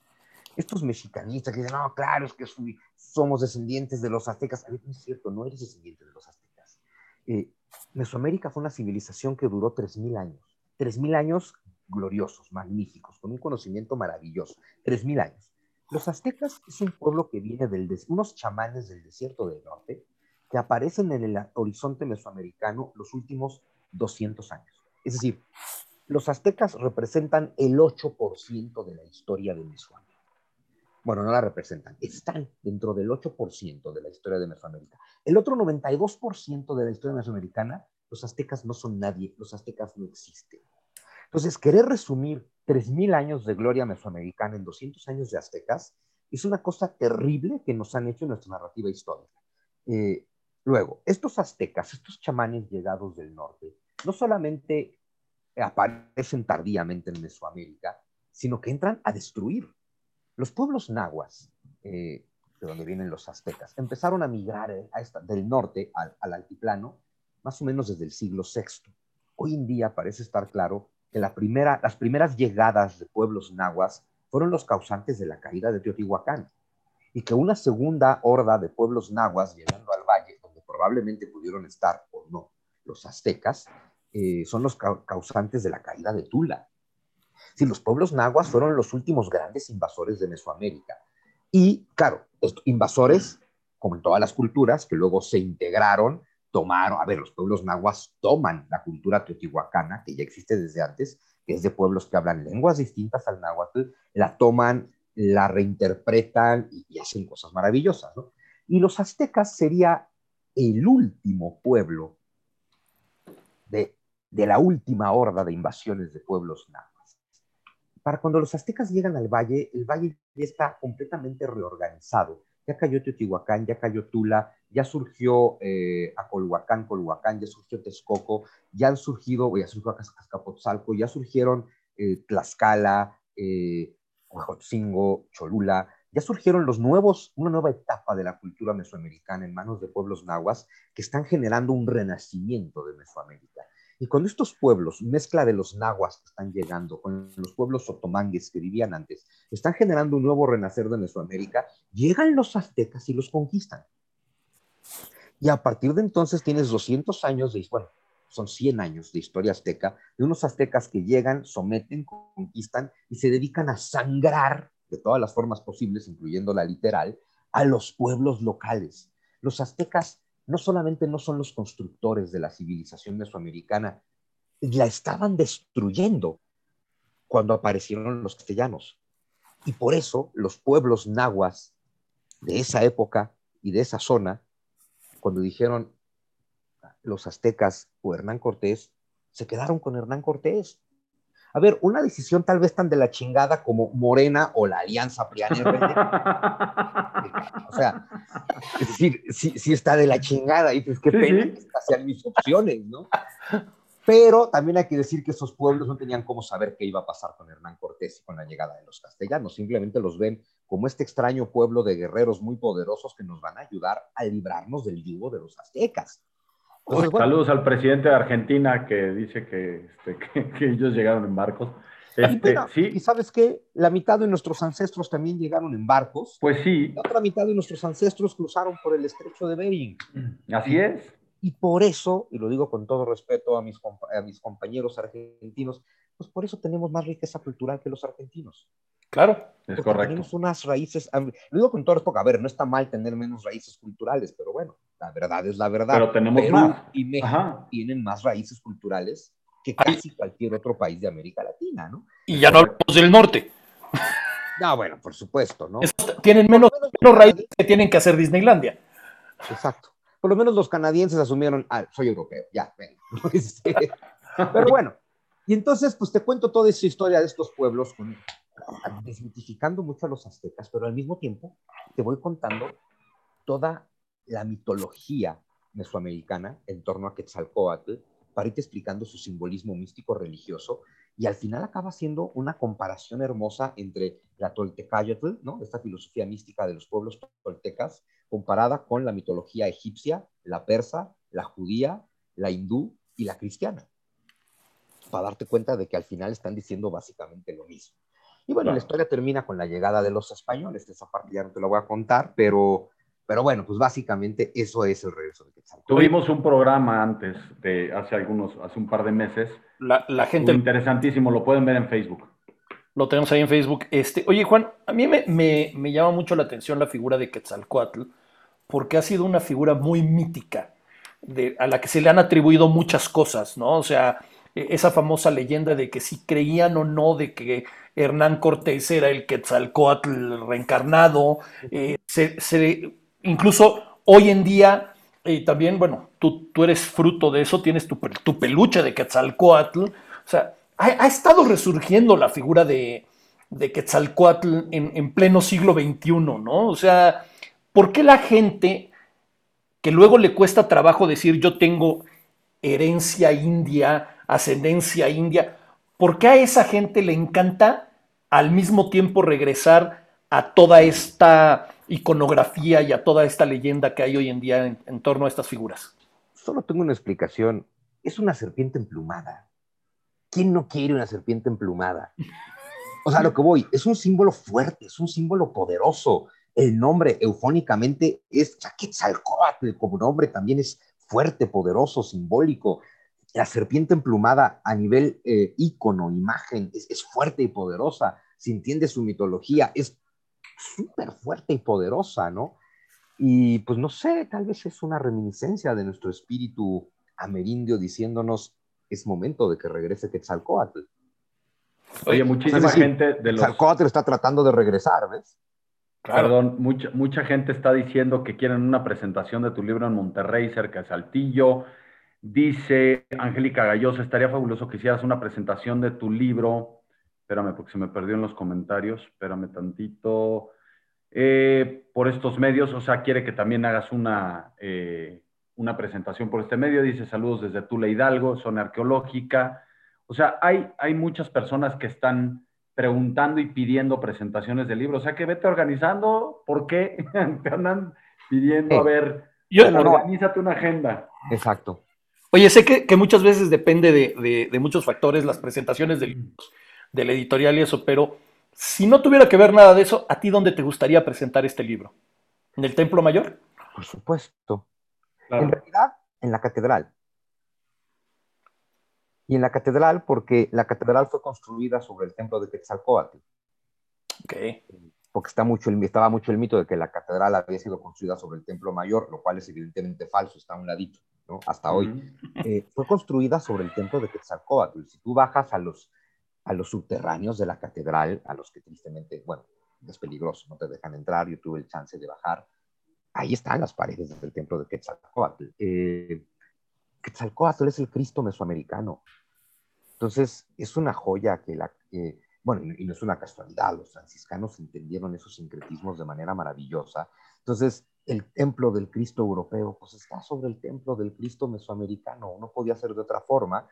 Estos mexicanistas que dicen, no, claro, es que somos descendientes de los aztecas. A no es cierto, no eres descendiente de los aztecas. Eh, Mesoamérica fue una civilización que duró 3.000 años. 3.000 años gloriosos, magníficos, con un conocimiento maravilloso, 3.000 años. Los aztecas es un pueblo que viene de unos chamanes del desierto del norte que aparecen en el horizonte mesoamericano los últimos 200 años. Es decir, los aztecas representan el 8% de la historia de Mesoamérica. Bueno, no la representan, están dentro del 8% de la historia de Mesoamérica. El otro 92% de la historia mesoamericana, los aztecas no son nadie, los aztecas no existen. Entonces, querer resumir 3.000 años de gloria mesoamericana en 200 años de aztecas es una cosa terrible que nos han hecho en nuestra narrativa histórica. Eh, luego, estos aztecas, estos chamanes llegados del norte, no solamente aparecen tardíamente en Mesoamérica, sino que entran a destruir. Los pueblos nahuas, eh, de donde vienen los aztecas, empezaron a migrar eh, del norte al, altiplano más o menos desde el siglo VI. Hoy en día parece estar claro que las primeras llegadas de pueblos nahuas fueron los causantes de la caída de Teotihuacán y que una segunda horda de pueblos nahuas llegando al valle, donde probablemente pudieron estar o no los aztecas, eh, son los causantes de la caída de Tula. Si los pueblos nahuas fueron los últimos grandes invasores de Mesoamérica. Y claro, invasores, como en todas las culturas, que luego se integraron, tomaron, a ver, los pueblos nahuas toman la cultura teotihuacana, que ya existe desde antes, que es de pueblos que hablan lenguas distintas al náhuatl, la toman, la reinterpretan y, hacen cosas maravillosas. Y los aztecas sería el último pueblo de, de la última horda de invasiones de pueblos nahuas para cuando los aztecas llegan al valle, el valle ya está completamente reorganizado. Ya cayó Teotihuacán, ya cayó Tula, ya surgió eh, Acolhuacán, Colhuacán, ya surgió Texcoco, ya han surgido, ya surgió Azcapotzalco, ya surgieron eh, Tlaxcala, eh, Cholula, ya surgieron los nuevos, una nueva etapa de la cultura mesoamericana en manos de pueblos nahuas que están generando un renacimiento de Mesoamérica. Y cuando estos pueblos, mezcla de los nahuas que están llegando con los pueblos otomangues que vivían antes, están generando un nuevo renacer de Mesoamérica, llegan los aztecas y los conquistan. Y a partir de entonces tienes 200 años de, bueno, son 100 años de historia azteca, de unos aztecas que llegan, someten, conquistan y se dedican a sangrar de todas las formas posibles, incluyendo la literal, a los pueblos locales. Los aztecas no solamente no son los constructores de la civilización mesoamericana, la estaban destruyendo cuando aparecieron los castellanos. Y por eso los pueblos nahuas de esa época y de esa zona, cuando dijeron los aztecas o Hernán Cortés, se quedaron con Hernán Cortés. A ver, una decisión tal vez tan de la chingada como Morena o la Alianza Priana. *laughs* o sea, es decir, sí, está de la chingada y pues qué pena que sean mis opciones, ¿no? Pero también hay que decir que esos pueblos no tenían cómo saber qué iba a pasar con Hernán Cortés y con la llegada de los castellanos. Simplemente los ven como este extraño pueblo de guerreros muy poderosos que nos van a ayudar a librarnos del yugo de los aztecas. Saludos al presidente de Argentina que dice que, este, *laughs* que, ellos llegaron en barcos. Este, y, ¿sí? y sabes qué, la mitad de nuestros ancestros también llegaron en barcos. Pues sí. La otra mitad de nuestros ancestros cruzaron por el estrecho de Bering. *clears throat* Así es. Y por eso, y lo digo con todo respeto a mis, a mis compañeros argentinos, pues por eso tenemos más riqueza cultural que los argentinos. Claro, es correcto. Tenemos unas raíces, lo digo con todo respeto, a ver, no está mal tener menos raíces culturales, pero bueno, la verdad es la verdad. Pero tenemos más. Y México tienen más raíces culturales que casi cualquier otro país de América Latina, ¿no? Y ya no hablamos del norte. *laughs* No, bueno, por supuesto, ¿no? tienen menos, raíces que tienen que hacer Disneylandia. Exacto. Por lo menos los canadienses asumieron, ah, soy europeo, ya, ven. *laughs* Este, pero bueno, y entonces, pues te cuento toda esa historia de estos pueblos con, desmitificando mucho a los aztecas, pero al mismo tiempo te voy contando toda la mitología mesoamericana en torno a Quetzalcoatl para irte explicando su simbolismo místico religioso y al final acaba siendo una comparación hermosa entre la Toltecayotl, ¿no? esta filosofía mística de los pueblos toltecas, comparada con la mitología egipcia, la persa, la judía, la hindú y la cristiana, para darte cuenta de que al final están diciendo básicamente lo mismo. Y bueno, la historia termina con la llegada de los españoles, esa parte ya no te la voy a contar, pero, pero bueno, pues básicamente eso es el regreso de Quetzalcóatl. Tuvimos un programa antes, de hace algunos, hace un par de meses. La, la gente... Interesantísimo, lo pueden ver en Facebook. Lo tenemos ahí en Facebook. Este, oye, Juan, a mí me, me, me llama mucho la atención la figura de Quetzalcoatl, porque ha sido una figura muy mítica, de, a la que se le han atribuido muchas cosas, ¿no? O sea, e, esa famosa leyenda de que si creían o no de que Hernán Cortés era el Quetzalcoatl reencarnado, eh, incluso hoy en día eh, también, bueno, tú, tú, eres fruto de eso, tienes tu, tu peluche de Quetzalcoatl, o sea, ha, estado resurgiendo la figura de, de Quetzalcoatl en, en, pleno siglo XXI, ¿no? O sea, ¿por qué la gente que luego le cuesta trabajo decir yo tengo herencia india, ascendencia india, ¿por qué a esa gente le encanta al mismo tiempo regresar a toda esta iconografía y a toda esta leyenda que hay hoy en día en, torno a estas figuras? Solo tengo una explicación. Es una serpiente emplumada. ¿Quién no quiere una serpiente emplumada? O sea, lo que voy, es un símbolo fuerte, es un símbolo poderoso. El nombre eufónicamente es Chaquetzalcoatl, como nombre también es fuerte, poderoso, simbólico. La serpiente emplumada a nivel eh, ícono, imagen, es, es, fuerte y poderosa. Si entiende su mitología, es súper fuerte y poderosa, ¿no? Y pues no sé, tal vez es una reminiscencia de nuestro espíritu amerindio diciéndonos, es momento de que regrese Quetzalcoatl. Oye, muchísima gente de los... Quetzalcoatl está tratando de regresar, ¿ves? Perdón, mucha, mucha gente está diciendo que quieren una presentación de tu libro en Monterrey, cerca de Saltillo. Dice Angélica Gallosa, estaría fabuloso que hicieras una presentación de tu libro. Espérame, porque se me perdió en los comentarios. Espérame tantito. Eh, por estos medios, o sea, quiere que también hagas una, eh, una presentación por este medio. Dice saludos desde Tula Hidalgo, zona arqueológica. O sea, hay, hay muchas personas que están preguntando y pidiendo presentaciones de libros. O sea que vete organizando, ¿por qué *laughs* te andan pidiendo? A ver, Yo, organízate una agenda. Exacto. Oye, sé que, muchas veces depende de, muchos factores las presentaciones de libros, del editorial y eso, pero si no tuviera que ver nada de eso, ¿a ti dónde te gustaría presentar este libro? ¿En el Templo Mayor? Por supuesto. En realidad, en la catedral. Y en la catedral, porque la catedral fue construida sobre el templo de Quetzalcóatl. Okay. Porque está mucho el, estaba mucho el mito de que la catedral había sido construida sobre el templo mayor, lo cual es evidentemente falso, está a un ladito, ¿no? Hasta hoy. Eh, fue construida sobre el templo de Quetzalcóatl. Si tú bajas a los, a los subterráneos de la catedral, a los que tristemente, bueno, es peligroso, no te dejan entrar, yo tuve el chance de bajar. Ahí están las paredes del templo de Quetzalcóatl. Eh, Quetzalcóatl es el Cristo mesoamericano. Entonces, es una joya que la... bueno, y no es una casualidad, los franciscanos entendieron esos sincretismos de manera maravillosa. Entonces, el templo del Cristo europeo, pues está sobre el templo del Cristo mesoamericano, no podía ser de otra forma.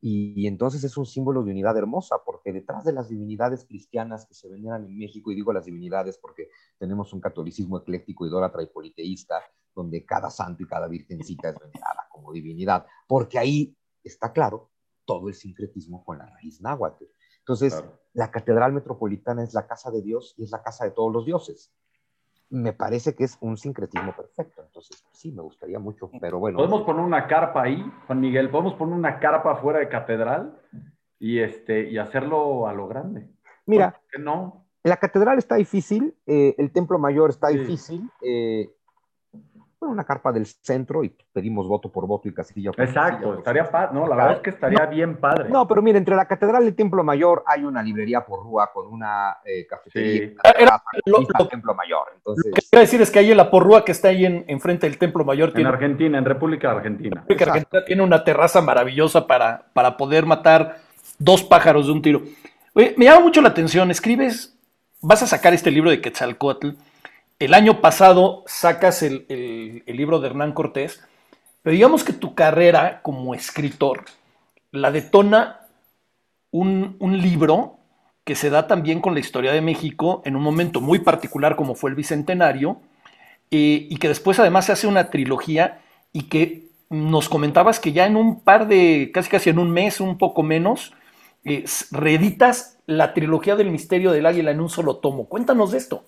Y, entonces es un símbolo de unidad hermosa, porque detrás de las divinidades cristianas que se veneran en México, y digo las divinidades porque tenemos un catolicismo ecléctico, idólatra y politeísta, donde cada santo y cada virgencita es venerada como divinidad, porque ahí está claro todo el sincretismo con la raíz náhuatl. Entonces, la catedral metropolitana es la casa de Dios y es la casa de todos los dioses. Me parece que es un sincretismo perfecto. Entonces, sí, me gustaría mucho, pero bueno. Podemos poner una carpa ahí, Juan Miguel, podemos poner una carpa fuera de catedral y, este, y hacerlo a lo grande. Mira, no? la catedral está difícil, eh, el templo mayor está difícil, eh, una carpa del centro y pedimos voto por voto y casilla por Exacto, estaría padre, no, la verdad es que estaría bien padre. No, pero mire, entre la catedral y el Templo Mayor hay una librería por rúa con una eh, cafetería. Sí. Era, lo, Templo Mayor. Entonces... Lo que quiero decir es que ahí en la porrúa que está ahí en, enfrente del Templo Mayor. En Argentina, en República Argentina. República Argentina tiene una terraza maravillosa para, para poder matar dos pájaros de un tiro. Oye, me llama mucho la atención, escribes, vas a sacar este libro de Quetzalcoatl el año pasado sacas el, libro de Hernán Cortés, pero digamos que tu carrera como escritor la detona un, libro que se da también con la historia de México en un momento muy particular como fue el Bicentenario, eh, y que después además se hace una trilogía y que nos comentabas que ya en un par de, casi casi en un mes, un poco menos, eh, reeditas la trilogía del Misterio del Águila en un solo tomo. Cuéntanos de esto.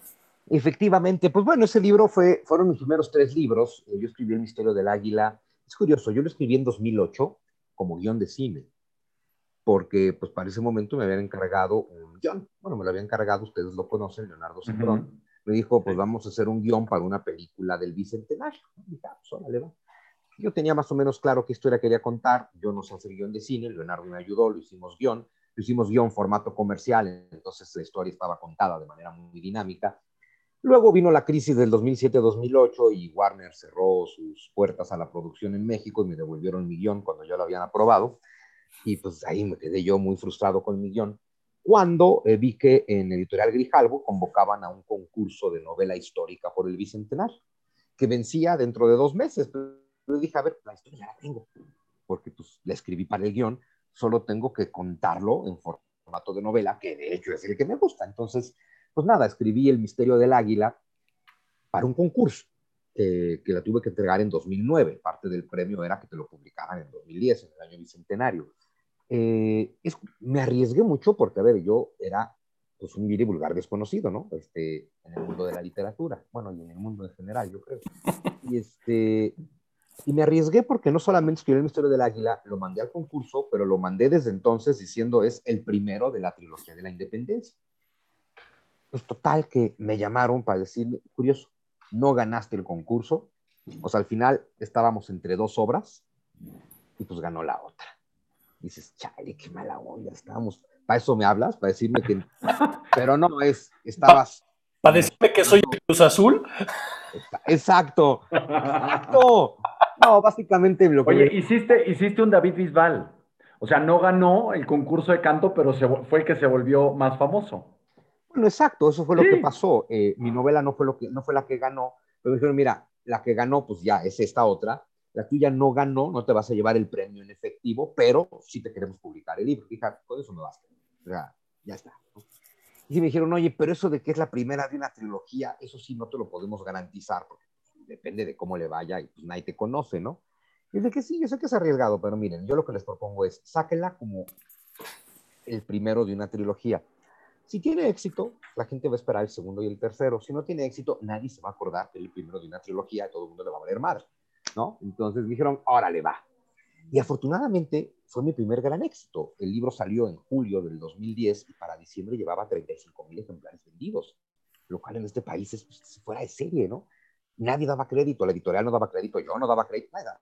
Efectivamente, pues bueno, ese libro fue, fueron mis primeros tres libros. Eh, yo escribí El Misterio del Águila. Es curioso, yo lo escribí en 2008 como guion de cine, porque pues para ese momento me habían encargado un guion. Bueno, me lo había encargado, ustedes lo conocen, Leonardo Cifrón. Me dijo, pues vamos a hacer un guion para una película del Bicentenario. Ah, pues, yo tenía más o menos claro qué historia quería contar. Yo no sé hacer guion de cine, Leonardo me ayudó, lo hicimos guion. Lo hicimos guion formato comercial, entonces la historia estaba contada de manera muy dinámica Luego vino la crisis del 2007-2008 y Warner cerró sus puertas a la producción en México y me devolvieron mi guion cuando ya lo habían aprobado. Y pues ahí me quedé yo muy frustrado con mi guion. Cuando eh, vi que en Editorial Grijalvo convocaban a un concurso de novela histórica por el Bicentenario, que vencía dentro de dos meses. Pero dije, a ver, la historia ya la tengo, porque pues la escribí para el guion, solo tengo que contarlo en formato de novela, que de hecho es el que me gusta. Entonces, pues nada, escribí El misterio del águila para un concurso que, la tuve que entregar en 2009. Parte del premio era que te lo publicaran en 2010, en el año bicentenario. Eh, me arriesgué mucho porque, a ver, yo era pues un vil y vulgar desconocido, ¿no? Este, en el mundo de la literatura, bueno, y en el mundo en general, yo creo. Y, este, y me arriesgué porque no solamente escribí el misterio del águila, lo mandé al concurso, pero lo mandé desde entonces diciendo es el primero de la trilogía de la independencia. Pues total que me llamaron para decirme, curioso, no ganaste el concurso, o sea, al final estábamos entre dos obras y pues ganó la otra. dices, chale, qué mala onda, estábamos, para eso me hablas, para decirme que, *laughs* pero no, es, estabas... ¿Para decirme que soy Cruz Azul? Exacto, exacto. No, básicamente lo que... Oye, hiciste, hiciste un David Bisbal. O sea, no ganó el concurso de canto, pero fue el que se volvió más famoso. Bueno, exacto, eso fue lo que pasó. Eh, mi novela no fue, lo que, no fue la que ganó, pero me dijeron, mira, la que ganó, pues ya es esta otra. La tuya no ganó, no te vas a llevar el premio en efectivo, pero sí te queremos publicar el libro. Dije, con eso me basta. O sea, ya está. Y me dijeron, oye, pero eso de que es la primera de una trilogía, eso sí no te lo podemos garantizar, porque depende de cómo le vaya y pues nadie te conoce, ¿no? Y de que sí, yo sé que es arriesgado, pero miren, yo lo que les propongo es, sáquenla como el primero de una trilogía. Si tiene éxito, la gente va a esperar el segundo y el tercero. Si no tiene éxito, nadie se va a acordar del primero de una trilogía, todo el mundo le va a valer madre, ¿no? Entonces dijeron, órale, va. Y afortunadamente fue mi primer gran éxito. El libro salió en julio del 2010 y para diciembre llevaba 35 mil ejemplares vendidos, lo cual en este país es pues, fuera de serie, ¿no? Nadie daba crédito, la editorial no daba crédito, yo no daba crédito, nada.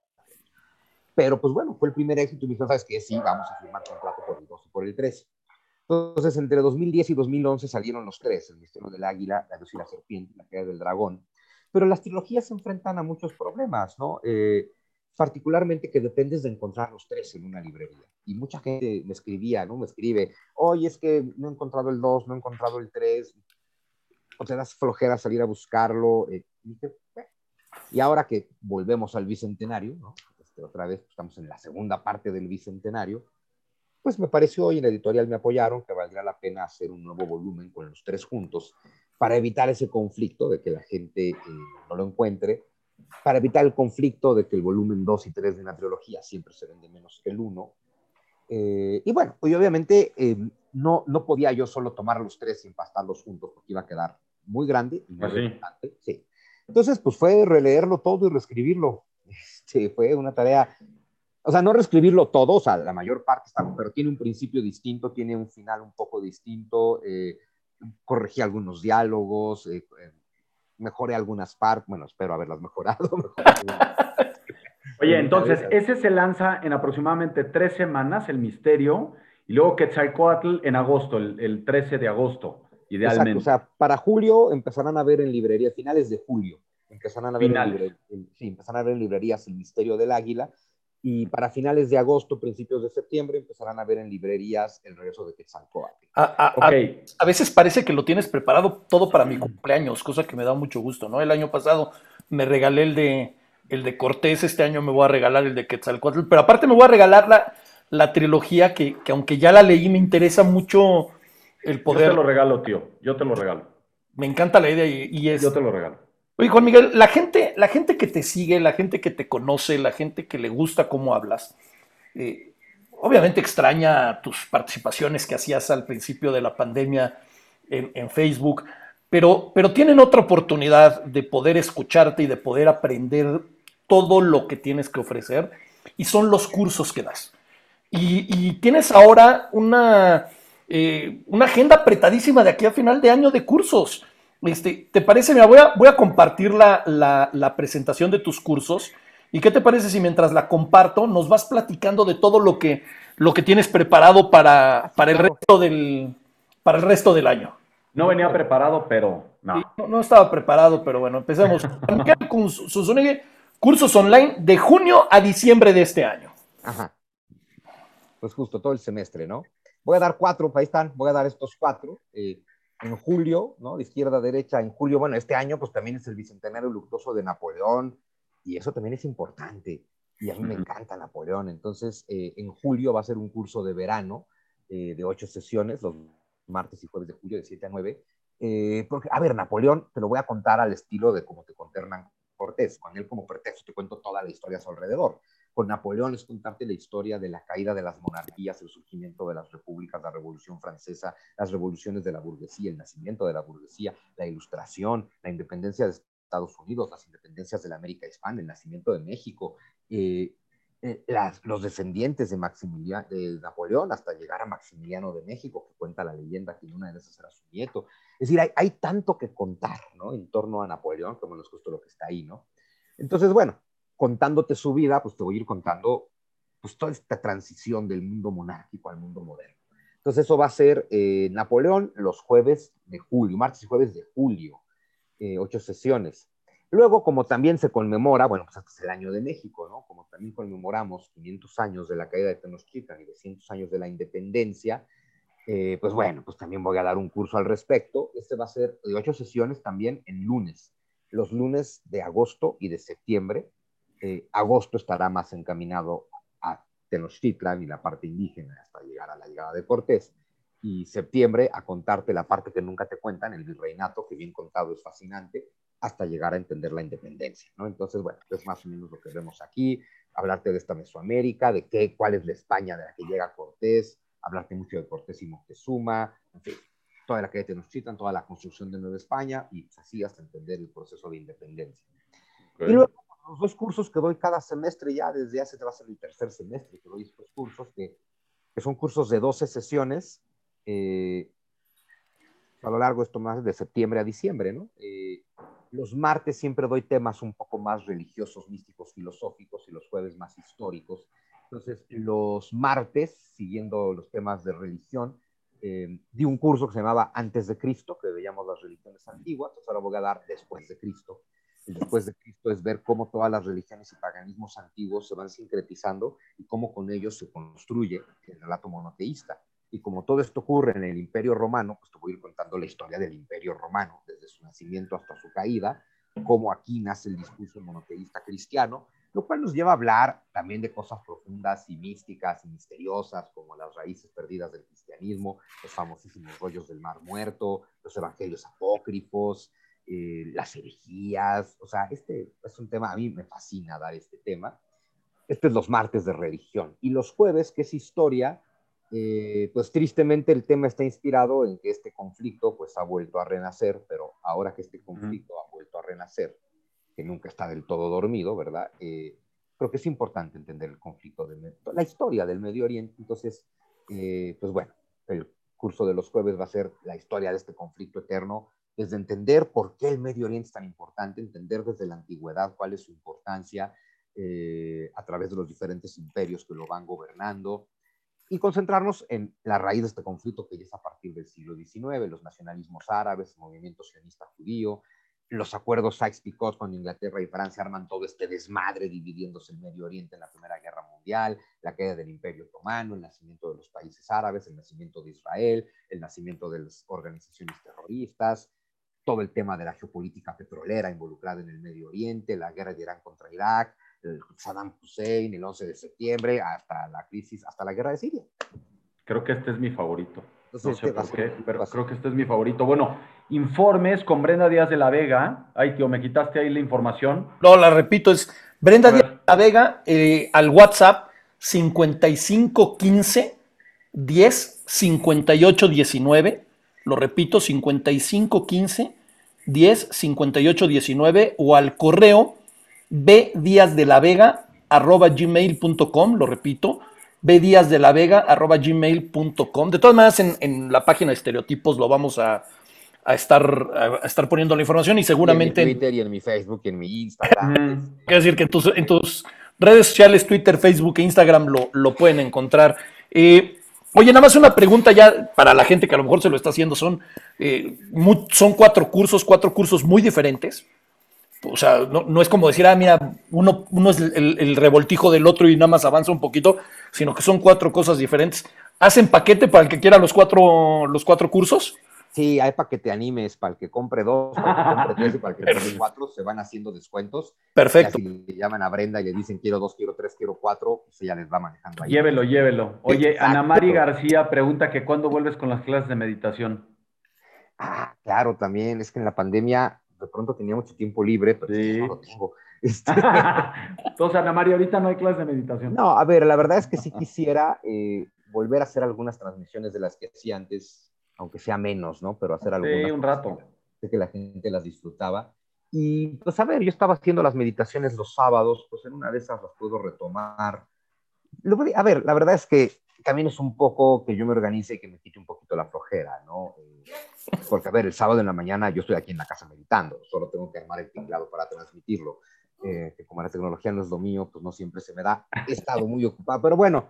Pero pues bueno, fue el primer éxito y me dijeron, ¿sabes qué? Sí, vamos a firmar contrato por el 2 y por el 3. Entonces, entre 2010 y 2011 salieron los tres, el misterio del águila, la luz y la serpiente, la caída del dragón. Pero las trilogías se enfrentan a muchos problemas, ¿no? Eh, particularmente que dependes de encontrar los tres en una librería. Y mucha gente me escribía, ¿no? Me escribe, oye, es que no he encontrado el 2, no he encontrado el 3, o te das flojera salir a buscarlo. Eh, y, ahora que volvemos al Bicentenario, ¿no? Este, otra vez estamos en la segunda parte del Bicentenario, pues me pareció, y en la editorial me apoyaron, que valdría la pena hacer un nuevo volumen con los tres juntos para evitar ese conflicto de que la gente eh, no lo encuentre, para evitar el conflicto de que el volumen 2 y 3 de una trilogía siempre se vende menos que el 1. Eh, y bueno, pues obviamente eh, no, no podía yo solo tomar los tres y empastarlos juntos porque iba a quedar muy grande y muy pues sí. Entonces, pues fue releerlo todo y reescribirlo. *laughs* Este, fue una tarea o sea, no reescribirlo todo, o sea, la mayor parte está, pero tiene un principio distinto, tiene un final un poco distinto, eh, corregí algunos diálogos, eh, eh, mejoré algunas partes, bueno, espero haberlas mejorado. *laughs* Oye, entonces, ese se lanza en aproximadamente tres semanas, el misterio, y luego Quetzalcoatl en agosto, el, 13 de agosto, idealmente. Exacto, o sea, para julio empezarán a ver en librería, finales de julio, empezarán a ver, en, sí, empezarán a ver en librerías el misterio del águila, y para finales de agosto, principios de septiembre, empezarán a ver en librerías el regreso de Quetzalcóatl. A, a, veces parece que lo tienes preparado todo para mi cumpleaños, cosa que me da mucho gusto, ¿no? El año pasado me regalé el de, el de Cortés, este año me voy a regalar el de Quetzalcóatl, pero aparte me voy a regalar la, la trilogía que, que, aunque ya la leí, me interesa mucho el poder... Yo te lo regalo, tío, yo te lo regalo. Me encanta la idea y, y es... Yo te lo regalo. Oye, Juan Miguel, la gente, la gente que te sigue, la gente que te conoce, la gente que le gusta cómo hablas, eh, obviamente extraña tus participaciones que hacías al principio de la pandemia en, Facebook, pero, pero tienen otra oportunidad de poder escucharte y de poder aprender todo lo que tienes que ofrecer, y son los cursos que das. Y, tienes ahora una, eh, una agenda apretadísima de aquí a final de año de cursos. Este, ¿Te parece? Mira, voy a, voy a compartir la, presentación de tus cursos. ¿Y qué te parece si mientras la comparto nos vas platicando de todo lo que, lo que tienes preparado para, para, el resto del, para el resto del año? No venía preparado, pero no. no, estaba preparado, pero bueno, empecemos. *laughs* con sus cursos online de junio a diciembre de este año. Ajá. Pues justo todo el semestre, ¿no? Voy a dar cuatro, ahí están, voy a dar estos cuatro. Eh, en julio, ¿no? De izquierda a derecha, en julio, bueno, este año pues también es el bicentenario luctuoso de Napoleón y eso también es importante. Y a mí me encanta Napoleón. Entonces, eh, en julio va a ser un curso de verano eh, de ocho sesiones, los martes y jueves de julio, de 7 a 9. Eh, porque, a ver, Napoleón, te lo voy a contar al estilo de como te conté Hernán Cortés, con él como pretexto, te cuento toda la historia a su alrededor. Con Napoleón es contarte la historia de la caída de las monarquías, el surgimiento de las repúblicas, la Revolución Francesa, las revoluciones de la burguesía, el nacimiento de la burguesía, la ilustración, la independencia de Estados Unidos, las independencias de la América Hispana, el nacimiento de México, eh, eh, los descendientes de, Maximiliano, de Napoleón hasta llegar a Maximiliano de México, que cuenta la leyenda que una de esas era su nieto. Es decir, hay, hay tanto que contar, ¿no? En torno a Napoleón, como nos justo lo que está ahí, ¿no? Entonces, bueno, contándote su vida, pues te voy a ir contando pues toda esta transición del mundo monárquico al mundo moderno. Entonces eso va a ser eh, Napoleón los jueves de julio, martes y jueves de julio, eh, ocho sesiones. Luego, como también se conmemora, bueno, pues este es el año de México, ¿no? Como también conmemoramos 500 años de la caída de Tenochtitlan y 200 años de la independencia, eh, pues bueno, pues también voy a dar un curso al respecto. Este va a ser de ocho sesiones también en lunes, los lunes de agosto y de septiembre, eh, agosto estará más encaminado a Tenochtitlan y la parte indígena hasta llegar a la llegada de Cortés. Y septiembre a contarte la parte que nunca te cuentan, el virreinato, que bien contado es fascinante, hasta llegar a entender la independencia, ¿no? Entonces, bueno, es más o menos lo que vemos aquí, hablarte de esta Mesoamérica, de qué, cuál es la España de la que llega Cortés, hablarte mucho de Cortés y Moctezuma, en fin, toda la que de Tenochtitlan, toda la construcción de Nueva España y así hasta entender el proceso de independencia. Y luego los dos cursos que doy cada semestre ya, desde hace, va a ser el tercer semestre que doy estos cursos, que, son cursos de 12 sesiones, eh, a lo largo de esto más de septiembre a diciembre. Eh, los martes siempre doy temas un poco más religiosos, místicos, filosóficos y los jueves más históricos. Entonces, los martes, siguiendo los temas de religión, eh, di un curso que se llamaba Antes de Cristo, que veíamos las religiones antiguas, entonces ahora voy a dar Después de Cristo, después de Cristo es ver cómo todas las religiones y paganismos antiguos se van sincretizando y cómo con ellos se construye el relato monoteísta. Y como todo esto ocurre en el Imperio Romano, pues te voy a ir contando la historia del Imperio Romano, desde su nacimiento hasta su caída, cómo aquí nace el discurso monoteísta cristiano, lo cual nos lleva a hablar también de cosas profundas y místicas y misteriosas, como las raíces perdidas del cristianismo, los famosísimos rollos del Mar Muerto, los evangelios apócrifos, eh, las herejías, o sea, este es un tema, a mí me fascina dar este tema. Este es los martes de religión. Y los jueves, que es historia, eh, pues tristemente el tema está inspirado en que este conflicto pues ha vuelto a renacer, pero ahora que este conflicto ha vuelto a renacer, que nunca está del todo dormido, ¿verdad? Eh, creo que es importante entender el conflicto, de, la historia del Medio Oriente. Entonces, pues bueno, el curso de los jueves va a ser la historia de este conflicto eterno desde entender por qué el Medio Oriente es tan importante, entender desde la antigüedad cuál es su importancia eh, a través de los diferentes imperios que lo van gobernando y concentrarnos en la raíz de este conflicto que ya es a partir del siglo XIX, los nacionalismos árabes, el movimiento sionista judío, los acuerdos Sykes-Picot con Inglaterra y Francia arman todo este desmadre dividiéndose el Medio Oriente en la Primera Guerra Mundial, la caída del Imperio Otomano, el nacimiento de los países árabes, el nacimiento de Israel, el nacimiento de las organizaciones terroristas, todo el tema de la geopolítica petrolera involucrada en el Medio Oriente, la guerra de Irán contra Irak, el Saddam Hussein, el 11 de septiembre, hasta la crisis, hasta la guerra de Siria. Creo que este es mi favorito. no sé por qué, pero creo que este es mi favorito. Bueno, informes con Brenda Díaz de la Vega. Ay, tío, me quitaste ahí la información. No, la repito, es Brenda Díaz de la Vega eh, al WhatsApp 5515 10 58 19 lo repito, 5515 10 58 19 o al correo b díaz de la vega arroba gmail.com, lo repito, b díaz de la vega arroba gmail.com. De todas maneras, en, la página de estereotipos lo vamos a, estar, a estar poniendo la información y seguramente... en mi Twitter y en mi Facebook y en mi Instagram. Quiero decir que en tus, en tus redes sociales, Twitter, Facebook e Instagram lo, lo pueden encontrar. Eh, Oye, nada más una pregunta ya para la gente que a lo mejor se lo está haciendo. Son, eh, son cuatro cursos, cuatro cursos muy diferentes. O sea, no, es como decir, ah, mira, uno, uno es el, revoltijo del otro y nada más avanza un poquito, sino que son cuatro cosas diferentes. ¿Hacen paquete para el que quiera los cuatro, los cuatro cursos? Sí, hay para que te animes, para el que compre dos, para el que compre *laughs* tres y para el que compre cuatro, se van haciendo descuentos. Perfecto. Le llaman a Brenda y le dicen quiero dos, quiero tres, quiero cuatro, pues ella les va manejando ahí. Llévelo, llévelo. Oye, Ana Mari García pregunta que cuándo vuelves con las clases de meditación. Ah, claro, también. Es que en la pandemia de pronto tenía mucho tiempo libre, pero sí. no lo tengo. *laughs* Este... Entonces, Ana María, ahorita no hay clase de meditación. No, a ver, la verdad es que sí quisiera eh, volver a hacer algunas transmisiones de las que hacía antes, aunque sea menos, ¿no? Pero hacer algunas. Sí, un rato. Sé que la gente las disfrutaba. Y pues a ver, yo estaba haciendo las meditaciones los sábados, pues en una de esas las puedo retomar. A ver, la verdad es que también es un poco que yo me organice y que me quite un poquito la flojera, ¿no? Eh, porque, a ver, el sábado en la mañana yo estoy aquí en la casa meditando, solo tengo que armar el tinglado para transmitirlo. Eh, que como la tecnología no es lo mío, pues no siempre se me da. He estado muy ocupado, pero bueno,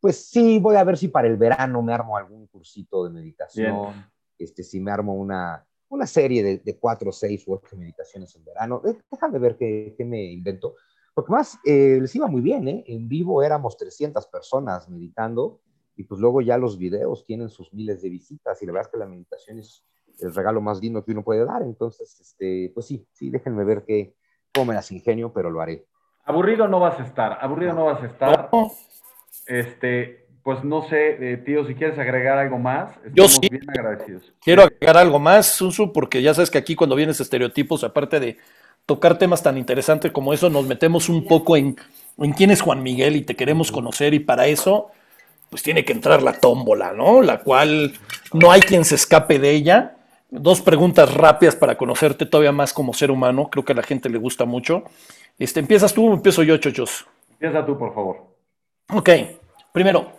pues sí, voy a ver si para el verano me armo algún cursito de meditación, este, si me armo una, una serie de, de cuatro, seis u ocho meditaciones en verano. Eh, déjame ver qué, qué me invento. Porque más eh, les iba muy bien, ¿eh? En vivo éramos 300 personas meditando y pues luego ya los videos tienen sus miles de visitas y la verdad es que la meditación es el regalo más lindo que uno puede dar. Entonces, este, pues sí, sí, déjenme ver qué, cómo me las ingenio, pero lo haré. Aburrido no vas a estar, aburrido no vas a estar. Este, pues no sé, eh, tío, si quieres agregar algo más, estamos Yo sí. bien agradecidos. Quiero agregar algo más, Susu, porque ya sabes que aquí cuando vienes estereotipos, aparte de tocar temas tan interesantes como eso, nos metemos un poco en, en quién es Juan Miguel y te queremos conocer y para eso, pues tiene que entrar la tómbola, ¿no? La cual no hay quien se escape de ella. Dos preguntas rápidas para conocerte todavía más como ser humano, creo que a la gente le gusta mucho. Este, ¿Empiezas tú o empiezo yo, chochos? Empieza tú, por favor. Ok, primero,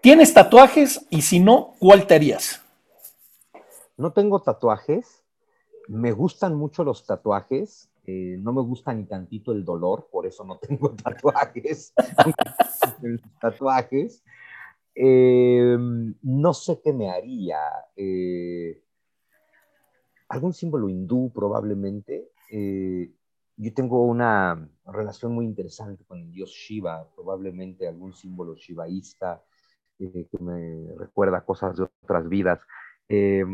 ¿tienes tatuajes? Y si no, ¿cuál te harías? No tengo tatuajes, me gustan mucho los tatuajes, eh, no me gusta ni tantito el dolor, por eso no *laughs* tengo tatuajes. tatuajes. Eh, no sé qué me haría. Eh, algún símbolo hindú probablemente. Yo tengo una relación muy interesante con el dios Shiva, probablemente algún símbolo shivaísta eh, que me recuerda cosas de otras vidas. Eh,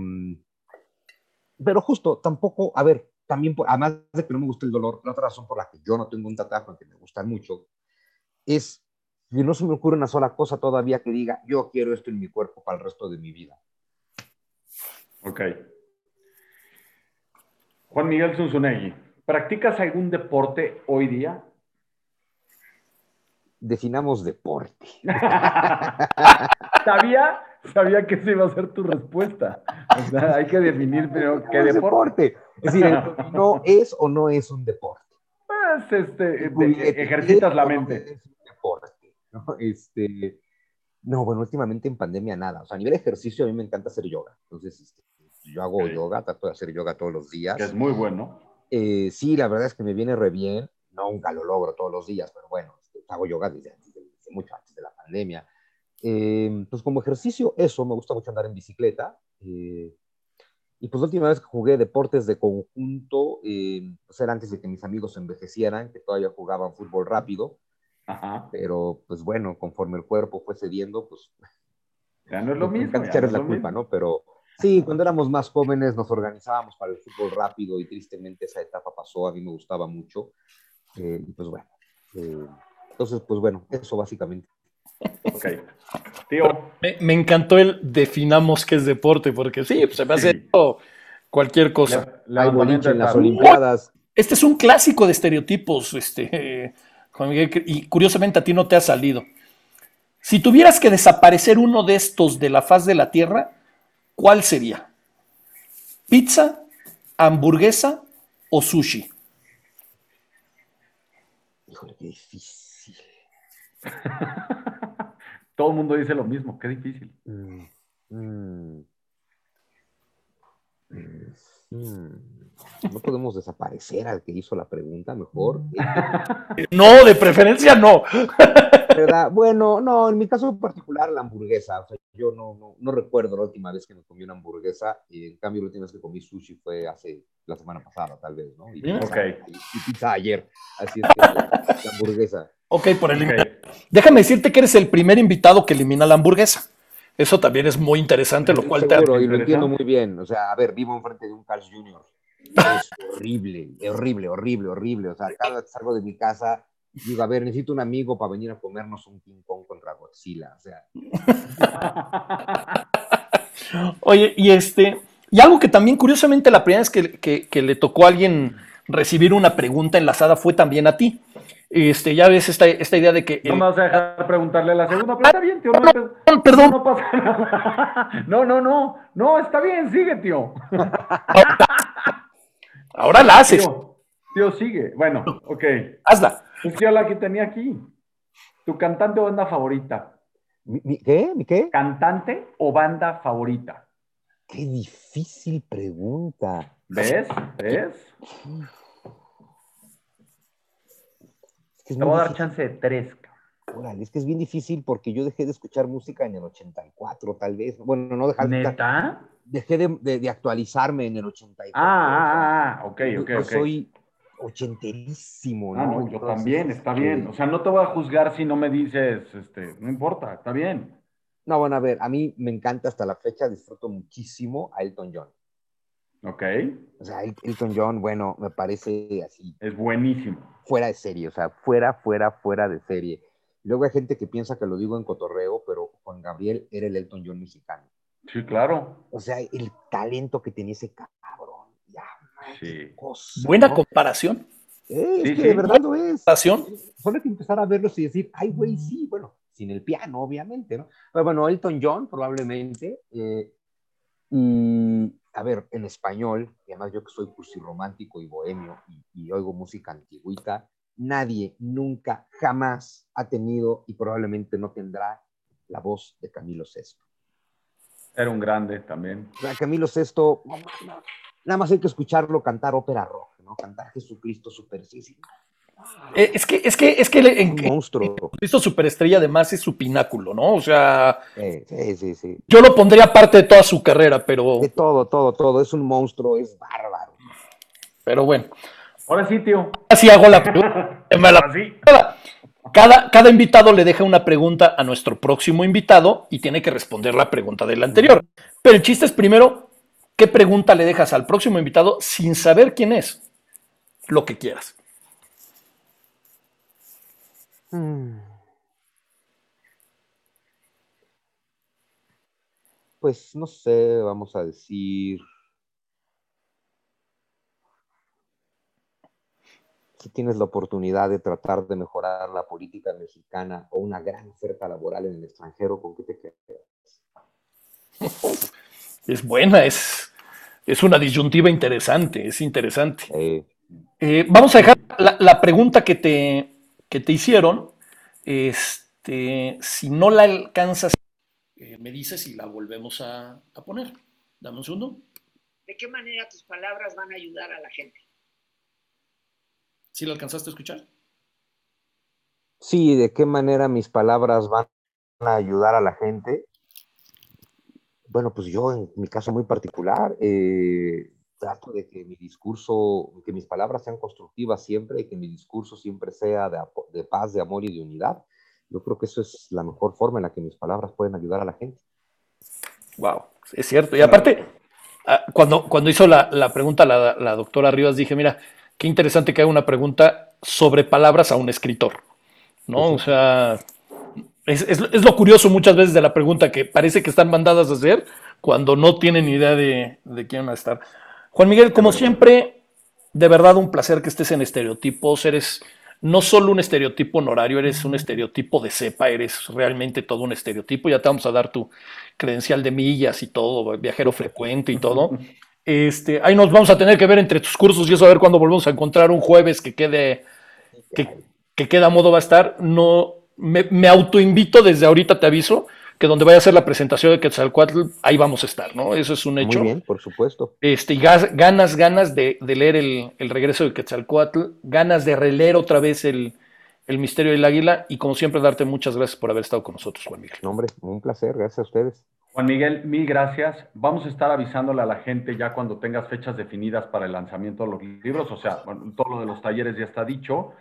pero justo, tampoco, a ver, también, además de que no me gusta el dolor, la otra razón por la que yo no tengo un tatuaje, que me gusta mucho, es que no se me ocurre una sola cosa todavía que diga, yo quiero esto en mi cuerpo para el resto de mi vida. Ok. Juan Miguel Zunzunegui, ¿practicas algún deporte hoy día? Definamos deporte. *laughs* sabía, sabía que esa iba a ser tu respuesta. O sea, hay que definir pero qué deporte. deporte. Es decir, *laughs* no es o no es un deporte. Pues, este, de- ejercitas la ¿Es o no mente. es un deporte, ¿no? Este, no, bueno, últimamente en pandemia nada. O sea, a nivel de ejercicio a mí me encanta hacer yoga. Entonces, este, yo hago yoga, trato de hacer yoga todos los días. Que es muy bueno. Eh, sí, la verdad es que me viene re bien. Nunca lo logro todos los días, pero bueno, este, hago yoga desde, desde- desde mucho antes de la pandemia. Eh, pues como ejercicio, eso, me gusta mucho andar en bicicleta. eh, y pues la última vez que jugué deportes de conjunto, eh, pues era antes de que mis amigos envejecieran, que todavía jugaban fútbol rápido, Ajá. pero pues bueno, conforme el cuerpo fue cediendo, pues Ya no es lo mismo. ya no la es lo culpa, mismo. ¿no? Pero sí, cuando éramos más jóvenes nos organizábamos para el fútbol rápido y tristemente esa etapa pasó, a mí me gustaba mucho. eh, pues bueno, eh, entonces pues bueno, eso básicamente. Ok. Tío, Me, me encantó el definamos qué es deporte, porque sí, pues se me hace Sí. cualquier cosa. boliche de en las. Olimpiadas. Este es un clásico de estereotipos, este, Juan Miguel, y curiosamente a ti no te ha salido. Si tuvieras que desaparecer uno de estos de la faz de la Tierra, ¿cuál sería? ¿Pizza, hamburguesa o sushi? Híjole, qué difícil. *laughs* Todo el mundo dice lo mismo, qué difícil. Mm, mm. Mm, No podemos desaparecer al que hizo la pregunta, mejor. *laughs* No, de preferencia no. *laughs* ¿Verdad? Bueno, no, en mi caso particular, la hamburguesa. O sea, yo no, no, no recuerdo la última vez que me comí una hamburguesa. Y en cambio, la última vez que comí sushi fue hace la semana pasada, tal vez, ¿no? Y pizza, Ok. y, y pizza ayer. Así es que la hamburguesa. Ok, por el Ok. Déjame decirte que eres el primer invitado que elimina la hamburguesa. Eso también es muy interesante, lo cual te Seguro, y lo entiendo muy bien. O sea, a ver, vivo enfrente de un Carl's Jr. Es horrible, horrible, horrible, horrible. O sea, cada vez que salgo de mi casa, digo, a ver, necesito un amigo para venir a comernos un King Kong contra Godzilla. O sea, *laughs* Oye, y este, Y algo que también, curiosamente, la primera vez que, que, le tocó a alguien recibir una pregunta enlazada fue también a ti. Este, ya ves esta, esta idea de que. No me vas a dejar preguntarle la segunda, pero está bien, tío. No, perdón. No, pasa nada. *laughs* no, no, no. No, está bien, sigue, tío. Ahora la haces. Tío, sigue. Bueno, ok. Hazla. Es que yo la que tenía aquí. ¿Tu cantante o banda favorita? ¿Mi, qué? ¿Mi qué? ¿Cantante o banda favorita? Qué difícil pregunta. ¿Ves? ¿Ves? Te voy a dar chance de tres. Órale, es que es bien difícil porque yo dejé de escuchar música en el 84, tal vez. Bueno, no dejar de ¿Neta? Dejé de, de, actualizarme en el 84. Ah, ah, ah, ok, ok, yo, soy ochenterísimo, ¿no? Ah, no, yo también, está bien. O sea, no te voy a juzgar si no me dices, este, no importa, está bien. No, bueno, a ver, a mí me encanta hasta la fecha, disfruto muchísimo a Elton John. Ok. O sea, Elton John, bueno, me parece así. Es buenísimo. Fuera de serie, o sea, fuera, fuera, fuera de serie. Luego hay gente que piensa que lo digo en cotorreo, pero Juan Gabriel era el Elton John mexicano. Sí, claro. O sea, el talento que tenía ese cabrón. Buena comparación. Eh, es que de verdad lo es. Solo hay que empezar a verlos y decir, ay, güey, sí, bueno, sin el piano, obviamente, ¿no? Pero bueno, Elton John, probablemente. Eh, y a ver, en español, y además yo que soy cursi romántico y bohemio y, oigo música antigüita, nadie nunca, jamás ha tenido y probablemente no tendrá la voz de Camilo VI. Era un grande también. Camilo VI, nada más hay que escucharlo cantar ópera rock, ¿no? Cantar Jesucristo super sí, eh, es que, es que, es que en, un monstruo. Cristo Superestrella además es su pináculo, ¿no? O sea, sí, sí, sí, yo lo pondría parte de toda su carrera, pero. De todo, todo, todo. Es un monstruo, es bárbaro. Pero bueno. Ahora sí, tío. Así hago la *laughs* pregunta. Cada, cada invitado le deja una pregunta a nuestro próximo invitado y tiene que responder la pregunta del anterior. Pero el chiste es primero, ¿qué pregunta le dejas al próximo invitado sin saber quién es? Lo que quieras. Mm. Pues no sé, vamos a decir. Si tienes la oportunidad de tratar de mejorar la política mexicana o una gran oferta laboral en el extranjero, ¿con qué te quedas? *laughs* Es buena, es, es una disyuntiva interesante, es interesante. Eh, vamos a dejar la pregunta que te, que te hicieron, este, si no la alcanzas, eh, me dices y la volvemos a, poner. Dame un segundo. ¿De qué manera tus palabras van a ayudar a la gente? ¿Sí la alcanzaste a escuchar? Sí, ¿de qué manera mis palabras van a ayudar a la gente? Bueno, pues yo en mi caso muy particular, eh, trato de que mi discurso, que mis palabras sean constructivas siempre y que mi discurso siempre sea de, paz, de amor y de unidad. Yo creo que eso es la mejor forma en la que mis palabras pueden ayudar a la gente. Wow, es cierto. Y aparte, ah, cuando, cuando hizo la, la pregunta la, la, doctora Rivas, dije, mira, qué interesante que haga una pregunta sobre palabras a un escritor. ¿No? O sea, es, es, es, lo curioso muchas veces de la pregunta que parece que están mandadas a hacer cuando no tienen idea de, de quién va a estar. Juan Miguel, como siempre, de verdad un placer que estés en estereotipos. Eres no solo un estereotipo honorario, eres un estereotipo de cepa, eres realmente todo un estereotipo. Ya te vamos a dar tu credencial de millas y todo, viajero frecuente y todo. Este, ahí nos vamos a tener que ver entre tus cursos y eso a ver cuándo volvemos a encontrar un jueves que quede, que, que queda modo va a estar. No, me, me autoinvito desde ahorita, te aviso, que donde vaya a ser la presentación de Quetzalcoatl, ahí vamos a estar, ¿no? Eso es un hecho. Muy bien, por supuesto. Este, y ganas, ganas de, leer el, regreso de Quetzalcoatl, ganas de releer otra vez el, misterio del águila y como siempre darte muchas gracias por haber estado con nosotros, Juan Miguel. hombre, un placer, gracias a ustedes. Juan Miguel, mil gracias. Vamos a estar avisándole a la gente ya cuando tengas fechas definidas para el lanzamiento de los libros, o sea, todo lo de los talleres ya está dicho.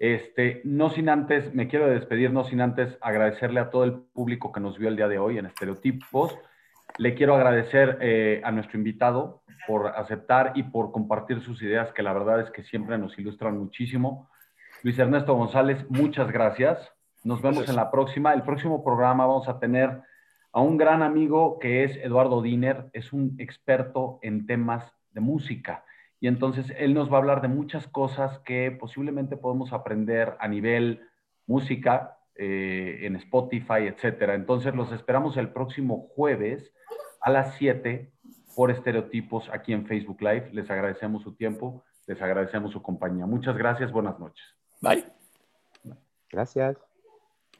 Este, no sin antes, me quiero despedir, no sin antes agradecerle a todo el público que nos vio el día de hoy en Estereotipos. Le quiero agradecer eh, a nuestro invitado por aceptar y por compartir sus ideas, que la verdad es que siempre nos ilustran muchísimo. Luis Ernesto González, muchas gracias. Nos vemos en la próxima. El próximo programa vamos a tener a un gran amigo que es Eduardo Diner, es un experto en temas de música. Y entonces él nos va a hablar de muchas cosas que posiblemente podemos aprender a nivel música, eh, en Spotify, etcétera. Entonces los esperamos el próximo jueves a las 7 por Estereotipos aquí en Facebook Live. Les agradecemos su tiempo, les agradecemos su compañía. Muchas gracias, buenas noches. Bye. Gracias.